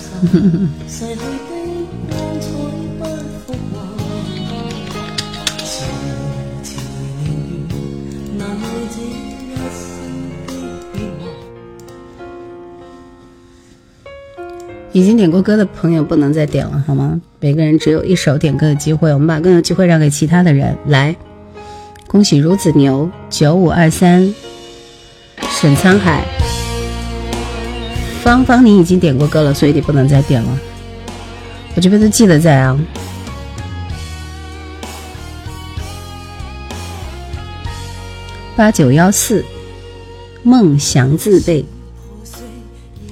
已经点过歌的朋友不能再点了，好吗？每个人只有一首点歌的机会，我们把更有机会让给其他的人。来，恭喜孺子牛九五二三，沈沧海，芳芳，你已经点过歌了，所以你不能再点了。我这边都记得在啊。八九幺四，梦想自备，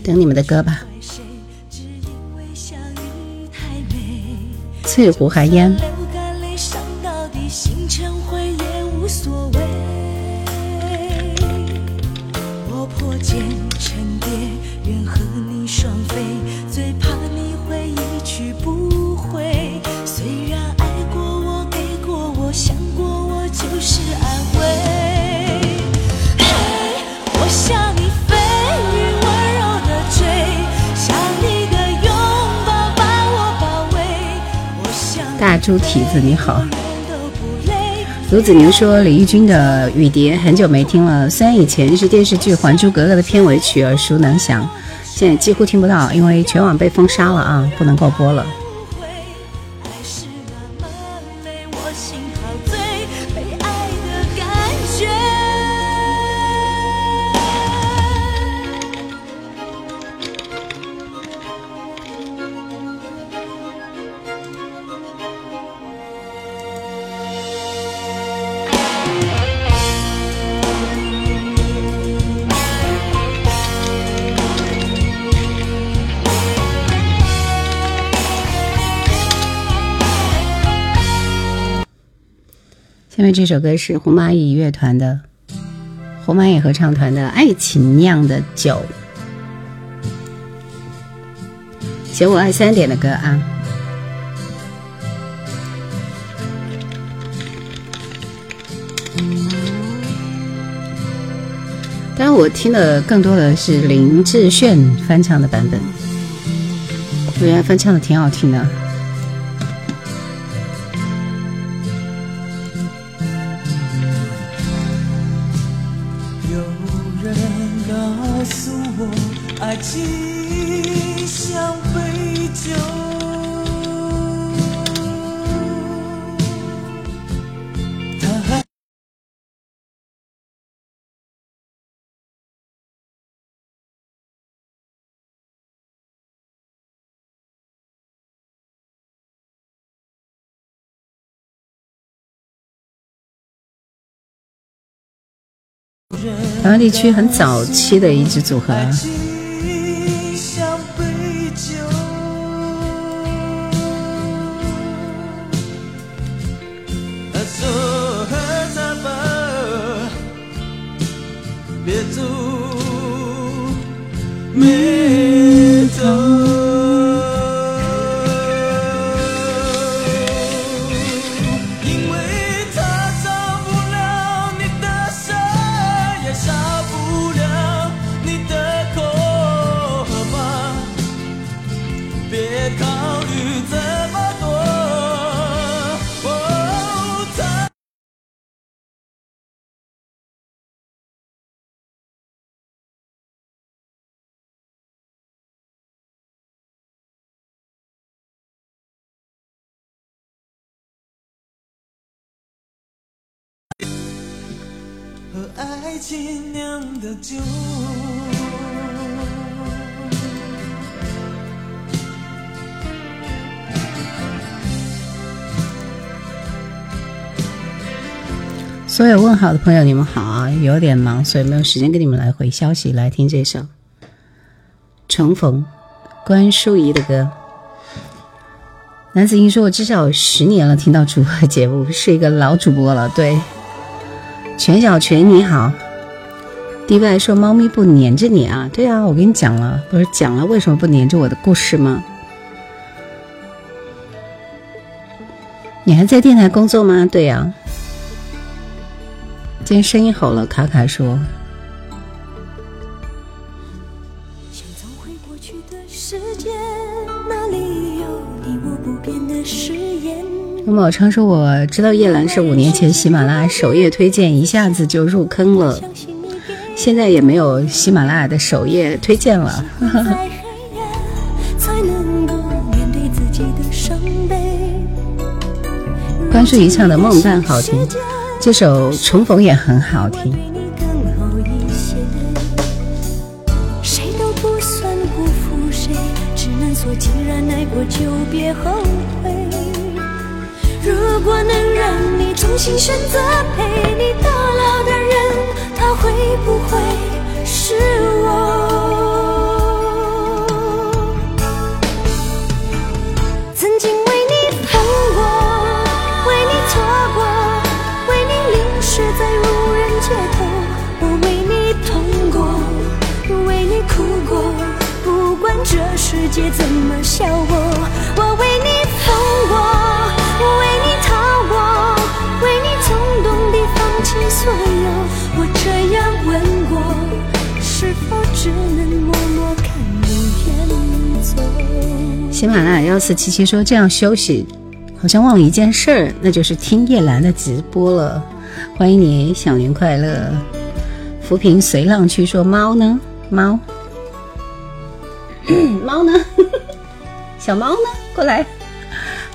等你们的歌吧。翠湖寒烟。猪蹄子你好，卢子宁说李翊君的《雨蝶》很久没听了，虽然以前是电视剧《还珠格格》的片尾曲耳熟能详，现在几乎听不到，因为全网被封杀了啊，不能够播了。下面这首歌是红蚂蚁乐团的红蚂蚁合唱团的《爱情酿的酒》，九五二三点的歌啊。当然，我听的更多的是林志炫翻唱的版本，我觉得翻唱的挺好听的。台湾地区很早期的一支组合。爱情酿的酒。所有问好的朋友，你们好啊！有点忙，所以没有时间给你们来回消息。来听这首《重逢》，关淑怡的歌。男子英说：“我至少有十年了，听到主播节目，是一个老主播了。”对。全小全你好，D Y 说猫咪不粘着你啊？对啊，我跟你讲了，不是讲了为什么不粘着我的故事吗？你还在电台工作吗？对呀。今天声音好了，卡卡说。那么常说我知道叶兰是五年前喜马拉雅首页推荐，一下子就入坑了。现在也没有喜马拉雅的首页推荐了。*laughs* 关注一唱的《梦伴》好听，这首《重逢》也很好听。谁都不算辜负谁，只能说既然爱过会不会是我？曾经为你痛过，为你错过，为你淋湿在无人街头，我为你痛过，为你哭过，不管这世界怎么笑我。只能默默看你走？喜马拉雅幺四七七说这样休息，好像忘了一件事儿，那就是听叶兰的直播了。欢迎你，小年快乐。浮萍随浪去说猫呢？猫。*clears throat* 猫呢？*laughs* 小猫呢？过来，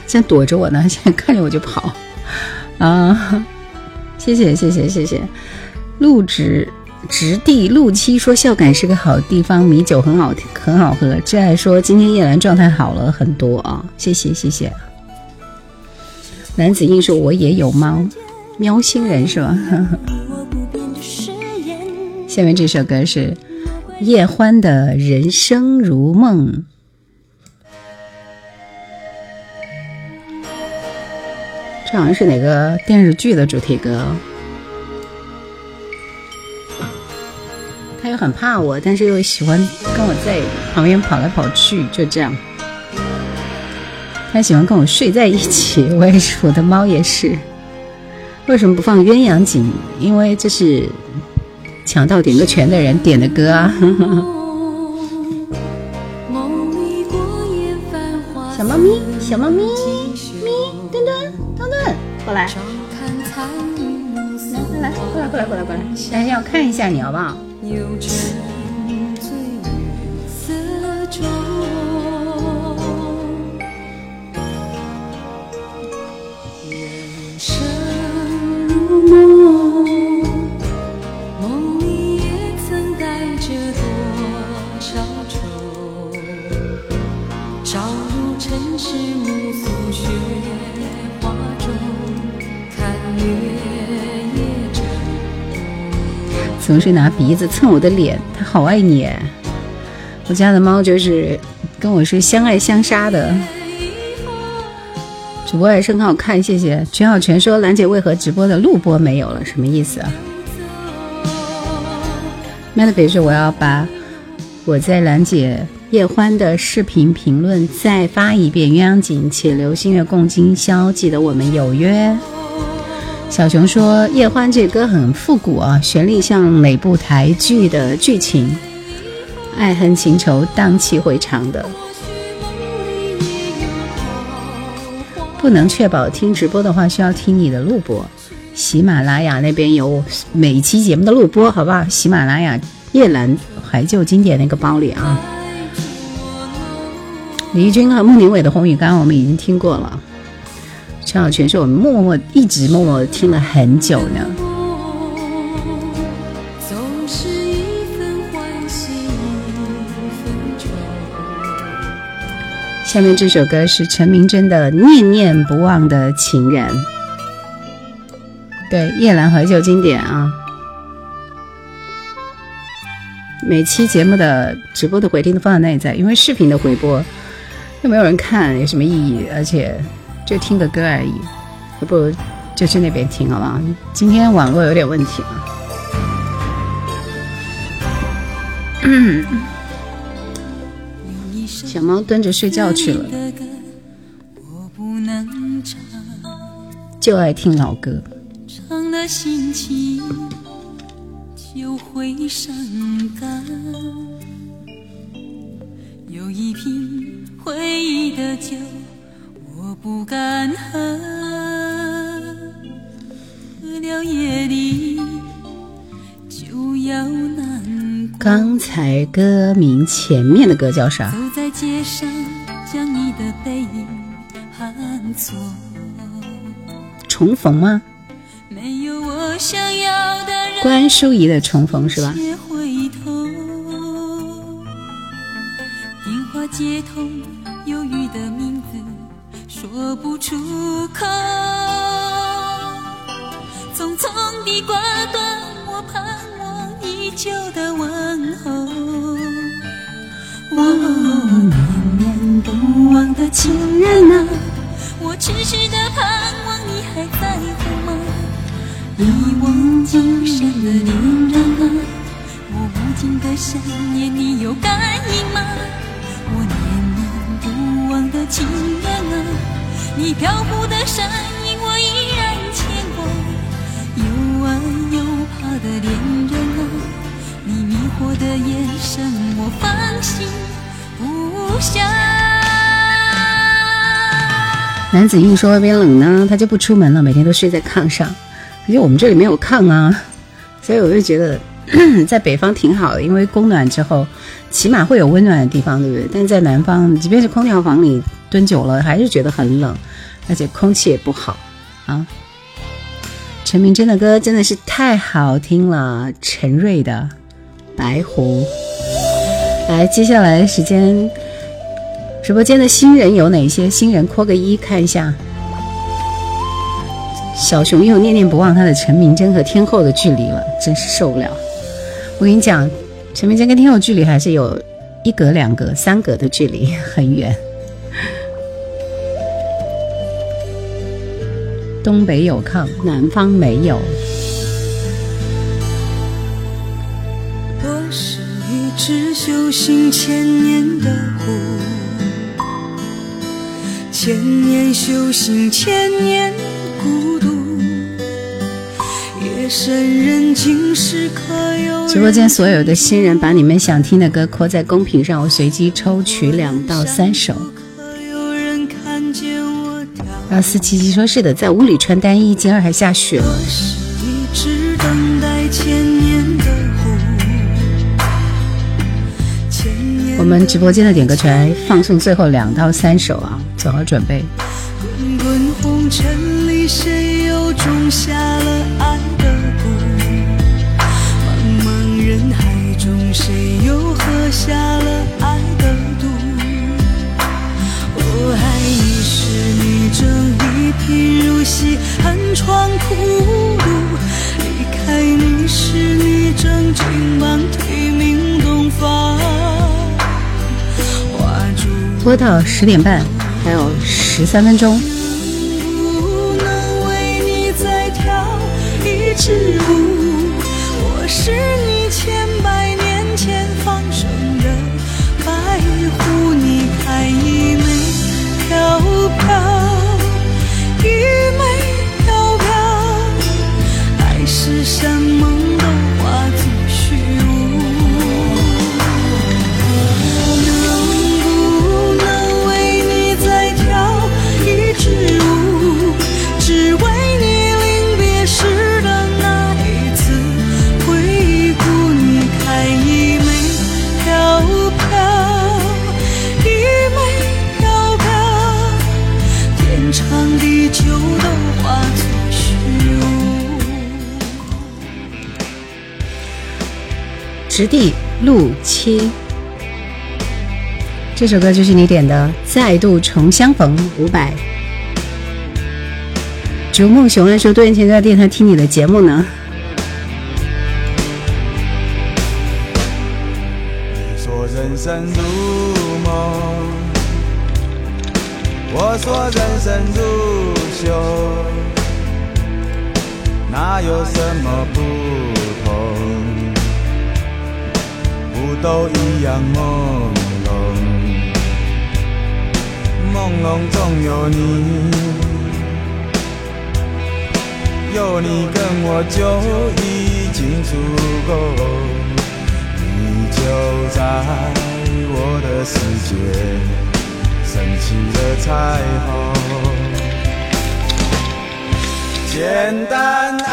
现在躲着我呢，现在看见我就跑啊！谢谢谢谢谢谢。录制直地陆七说孝感是个好地方，米酒很好很好喝。挚爱说今天叶兰状态好了很多啊，谢谢谢谢。男子硬说我也有猫，喵星人是吧？*laughs* 下面这首歌是。叶欢的人生如梦，这好像是哪个电视剧的主题歌？又很怕我，但是又喜欢跟我在旁边跑来跑去，就这样。他喜欢跟我睡在一起，我也是，我的猫也是。为什么不放鸳鸯锦？因为这是。抢到点歌权的人点的歌啊！*laughs* 小猫咪，小猫咪，咪，墩墩，墩墩，过来，来来来，过来，过来，过来，过来，来，要看一下你好不好？有着是拿鼻子蹭我的脸，它好爱你。我家的猫就是跟我是相爱相杀的。主播还是很好看，谢谢。全好全说兰姐为何直播的录播没有了？什么意思啊 m a d 说我要把我在兰姐叶欢的视频评论再发一遍。鸳鸯锦且留心月共今宵，记得我们有约。小熊说：“叶欢这歌很复古啊，旋律像哪部台剧的剧情，爱恨情仇荡气回肠的。不能确保听直播的话，需要听你的录播。喜马拉雅那边有每期节目的录播，好不好？喜马拉雅叶兰怀旧经典那个包里啊。李翊君和穆宁伟的《红雨》，刚刚我们已经听过了。”陈小泉是我默默一直默默听了很久呢。下面这首歌是陈明真的《念念不忘的情人》，对叶兰怀旧经典啊。每期节目的直播的回听都放在那里，在因为视频的回播又没有人看，有什么意义？而且。就听个歌而已，要不就去那边听好吧？今天网络有点问题啊。*coughs* 小猫蹲着睡觉去了。就爱听老歌。就会伤感，有一瓶回忆的酒，我不敢喝，喝了夜里就要难过。刚才歌名前面的歌叫啥？走在街上，将你的背影喊错。重逢吗？没有我想要的人。关淑怡的重逢是吧？别回头，电话接通，出口。匆匆地挂断，我盼望已久的问候。我念念不忘的情人啊，我痴痴的盼望你还在乎吗？一往情深的恋人啊，我无尽的想念你有感应吗？我念念不忘的情人啊，你飘忽的身影我依然牵挂。又爱又怕的恋人啊，你迷惑的眼神我放心不下。男子硬说外边冷呢，他就不出门了，每天都睡在炕上。可是我们这里没有炕啊，所以我就觉得 *clears throat* 在北方挺好的，因为供暖之后，起码会有温暖的地方，对不对？但在南方，即便是空调房里蹲久了，还是觉得很冷，而且空气也不好啊。陈明真的歌真的是太好听了，陈瑞的《白狐》。来，接下来时间，直播间的新人有哪些？新人扣个一看一下。小熊又念念不忘他的陈明真和天后的距离了，真是受不了。我跟你讲，陈明真跟天后距离还是有一格、两格、三格的距离，很远。东北有炕，南方没有。我是一只修行千年的狐，千年修行，千年孤独。夜深人静时，可有直播间所有的新人，把你们想听的歌扣在公屏上，我随机抽取两到三首。可有人看见我跳？然后四七七说：“是的，在屋里穿单衣，今儿还下雪了。我，们直播间的点歌权放送最后两到三首啊，做好准备。滚滚红尘里，谁又种下了爱的毒？茫茫人海中，谁又喝下了贫如洗，寒窗苦读；离开你时，你正金榜题名东方。花烛播到十点半，还有十三分钟。直地路七，这首歌就是你点的《再度重相逢》五百。逐梦熊人说，多年前在电台听你的节目呢。你说人生如梦，我说人生如秀，哪有什么不都一样朦胧，朦胧中有你，有你跟我就已经足够，你就在我的世界升起了彩虹。简单爱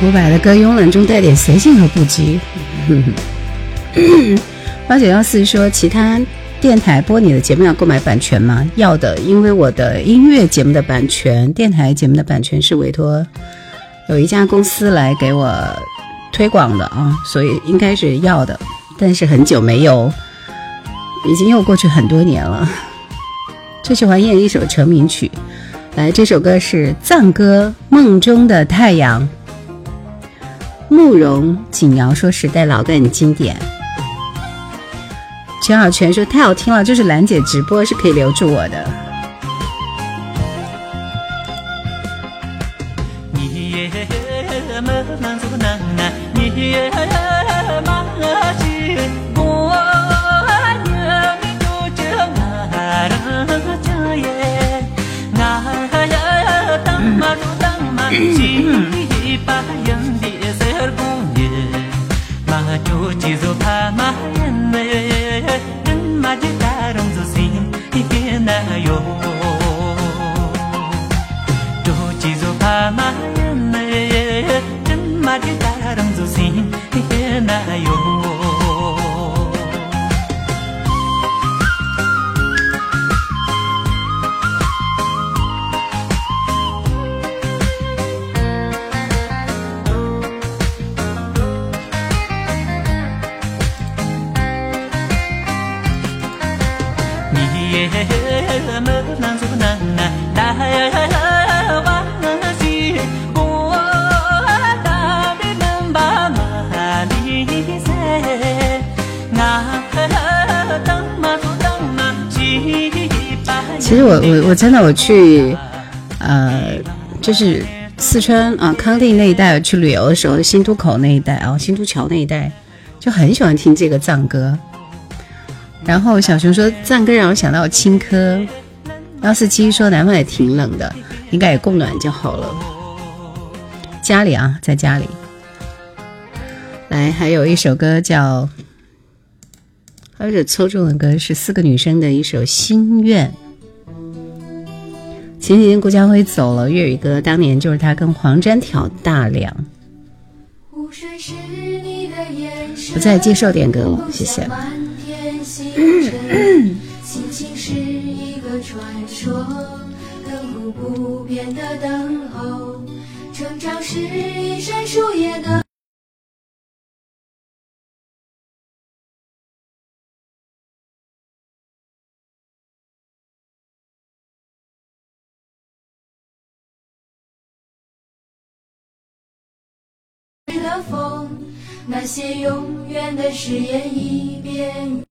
伍佰的歌慵懒中带点随性和不羁。*laughs* 八九幺四说，其他电台播你的节目要购买版权吗？要的，因为我的音乐节目的版权、电台节目的版权是委托有一家公司来给我推广的啊，所以应该是要的。但是很久没有，已经又过去很多年了。最喜欢演一首成名曲，来，这首歌是藏歌《梦中的太阳》。慕容景瑶说时代老歌很经典。全小泉说太好听了，就是兰姐直播是可以留住我的。我去，呃，就是四川啊康定那一带去旅游的时候，新都口那一带啊，新都桥那一带，就很喜欢听这个藏歌。然后小熊说藏歌让我想到青稞，幺四七说南方也挺冷的，应该也供暖就好了。家里啊，在家里。来，还有一首歌叫，还有一首抽中的歌是四个女生的一首《心愿》。前几天顾家辉走了，粤语歌当年就是他跟黄沾挑大梁。不再接受点歌了，*clears throat* 谢谢。不变的等候。成长是一扇树叶的。风，那些永远的誓言已变。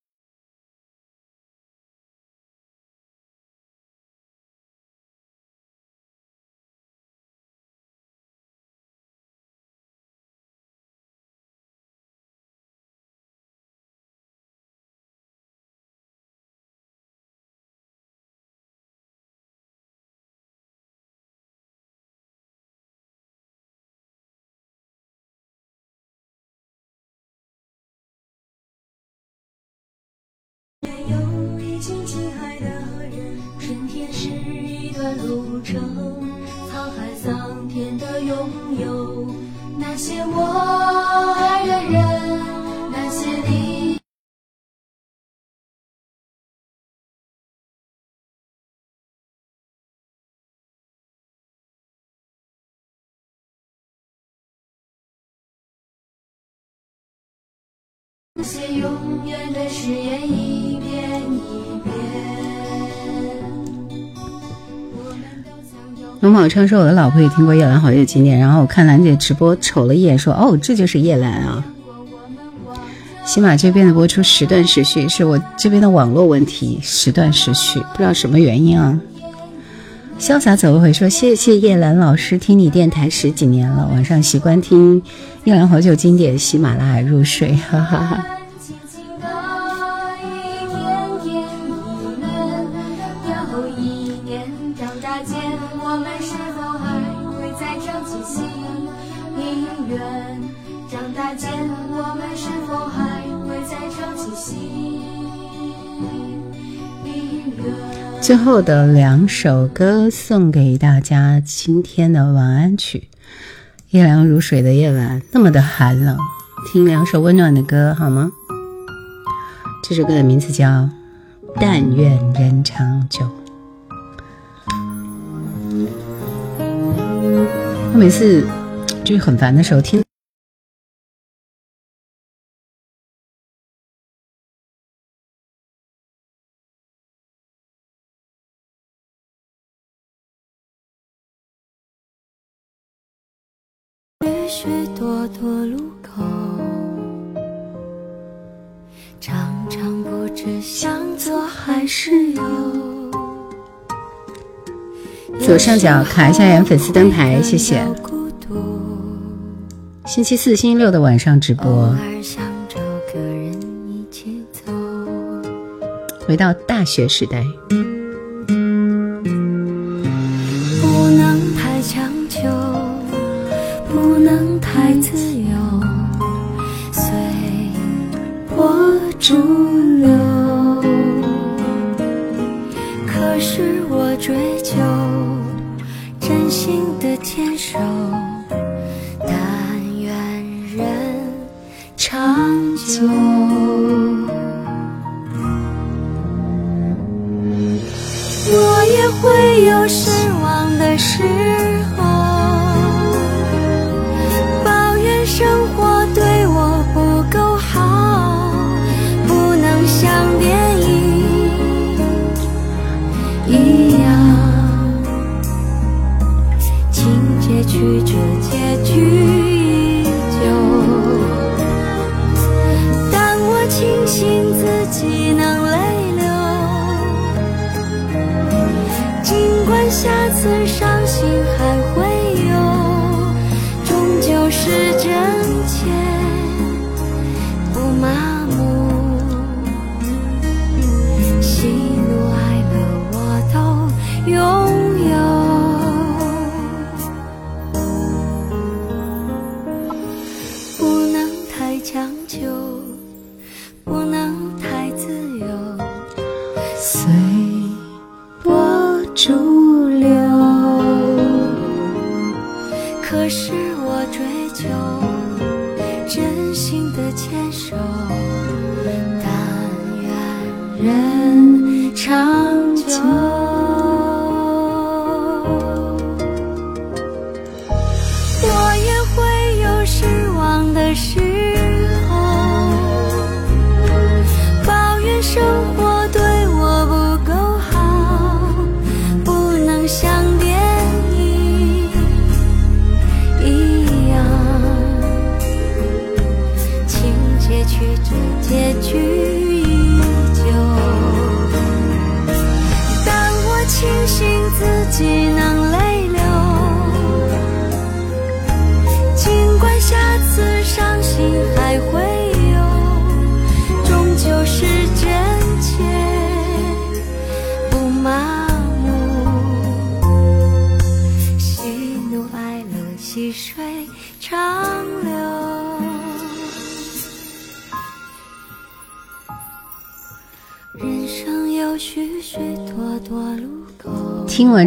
成，沧海桑田的拥有，那些我爱的人，那些你。那些永远的誓言龙宝昌说我的老婆也听过叶兰好久经典，然后我看兰姐直播瞅了一眼，说哦这就是叶兰啊。喜马这边的播出时断时续，是我这边的网络问题，时断时续，不知道什么原因啊。潇洒走一回说谢谢叶兰老师，听你电台十几年了，晚上习惯听叶兰好久经典喜马拉雅入睡，哈哈哈。最后的两首歌送给大家，今天的晚安曲，《夜凉如水的夜晚》那么的寒冷，听两首温暖的歌好吗？这首歌的名字叫《但愿人长久》。我每次就是很烦的时候听。左上角卡一下眼粉丝灯牌，谢谢。星期四、星期六的晚上直偶播。回到大学时代。不能太强求，不能太自由，随波逐流。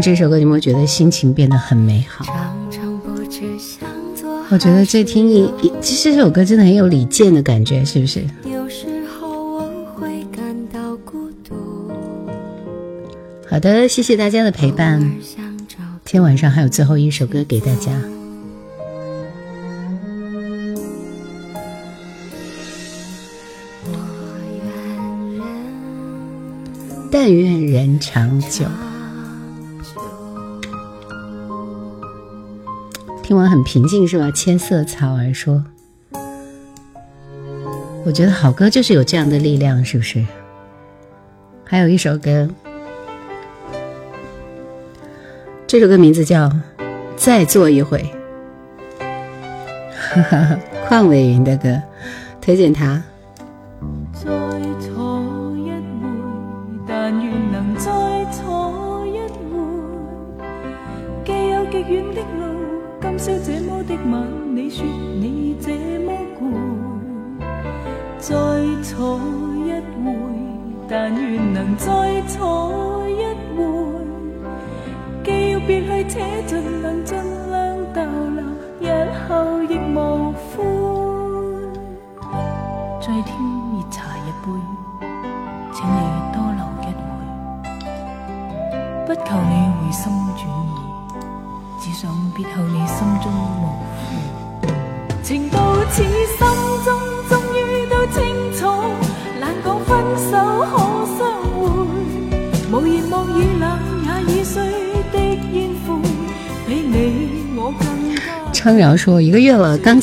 完这首歌，有没有觉得心情变得很美好？我觉得这听一，一其实这首歌真的很有李健的感觉，是不是？有时候我会感到孤独，好的，谢谢大家的陪伴。今天晚上还有最后一首歌给大家，愿人但愿人。长久。听完很平静是吧？千色草儿说，我觉得好歌就是有这样的力量，是不是？还有一首歌，这首歌名字叫《再做一回》，哈哈，邝伟云的歌，推荐他。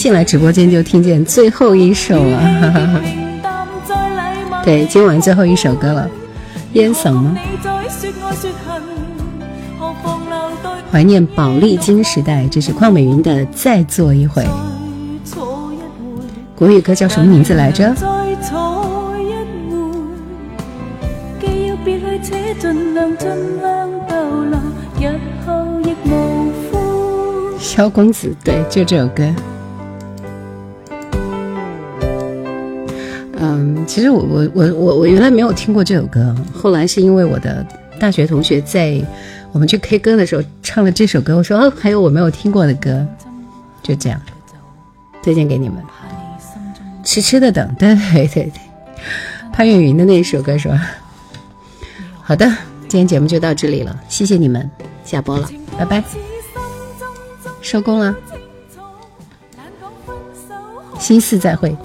进来直播间就听见最后一首了，*laughs* 对，今晚最后一首歌了，烟嗓吗？怀念宝丽金时代，这是邝美云的《再做一回》。再坐一回。国语歌叫什么名字来着？萧公子，对，就这首歌。其实我我我我我原来没有听过这首歌，后来是因为我的大学同学在我们去 K 歌的时候唱了这首歌，我说哦，还有我没有听过的歌，就这样。推荐给你们。痴痴的等，*laughs* 对对对。对，潘越云的那一首歌是吧？好的，今天节目就到这里了，谢谢你们，下播了，拜拜，收工了，難講分手可星四再会。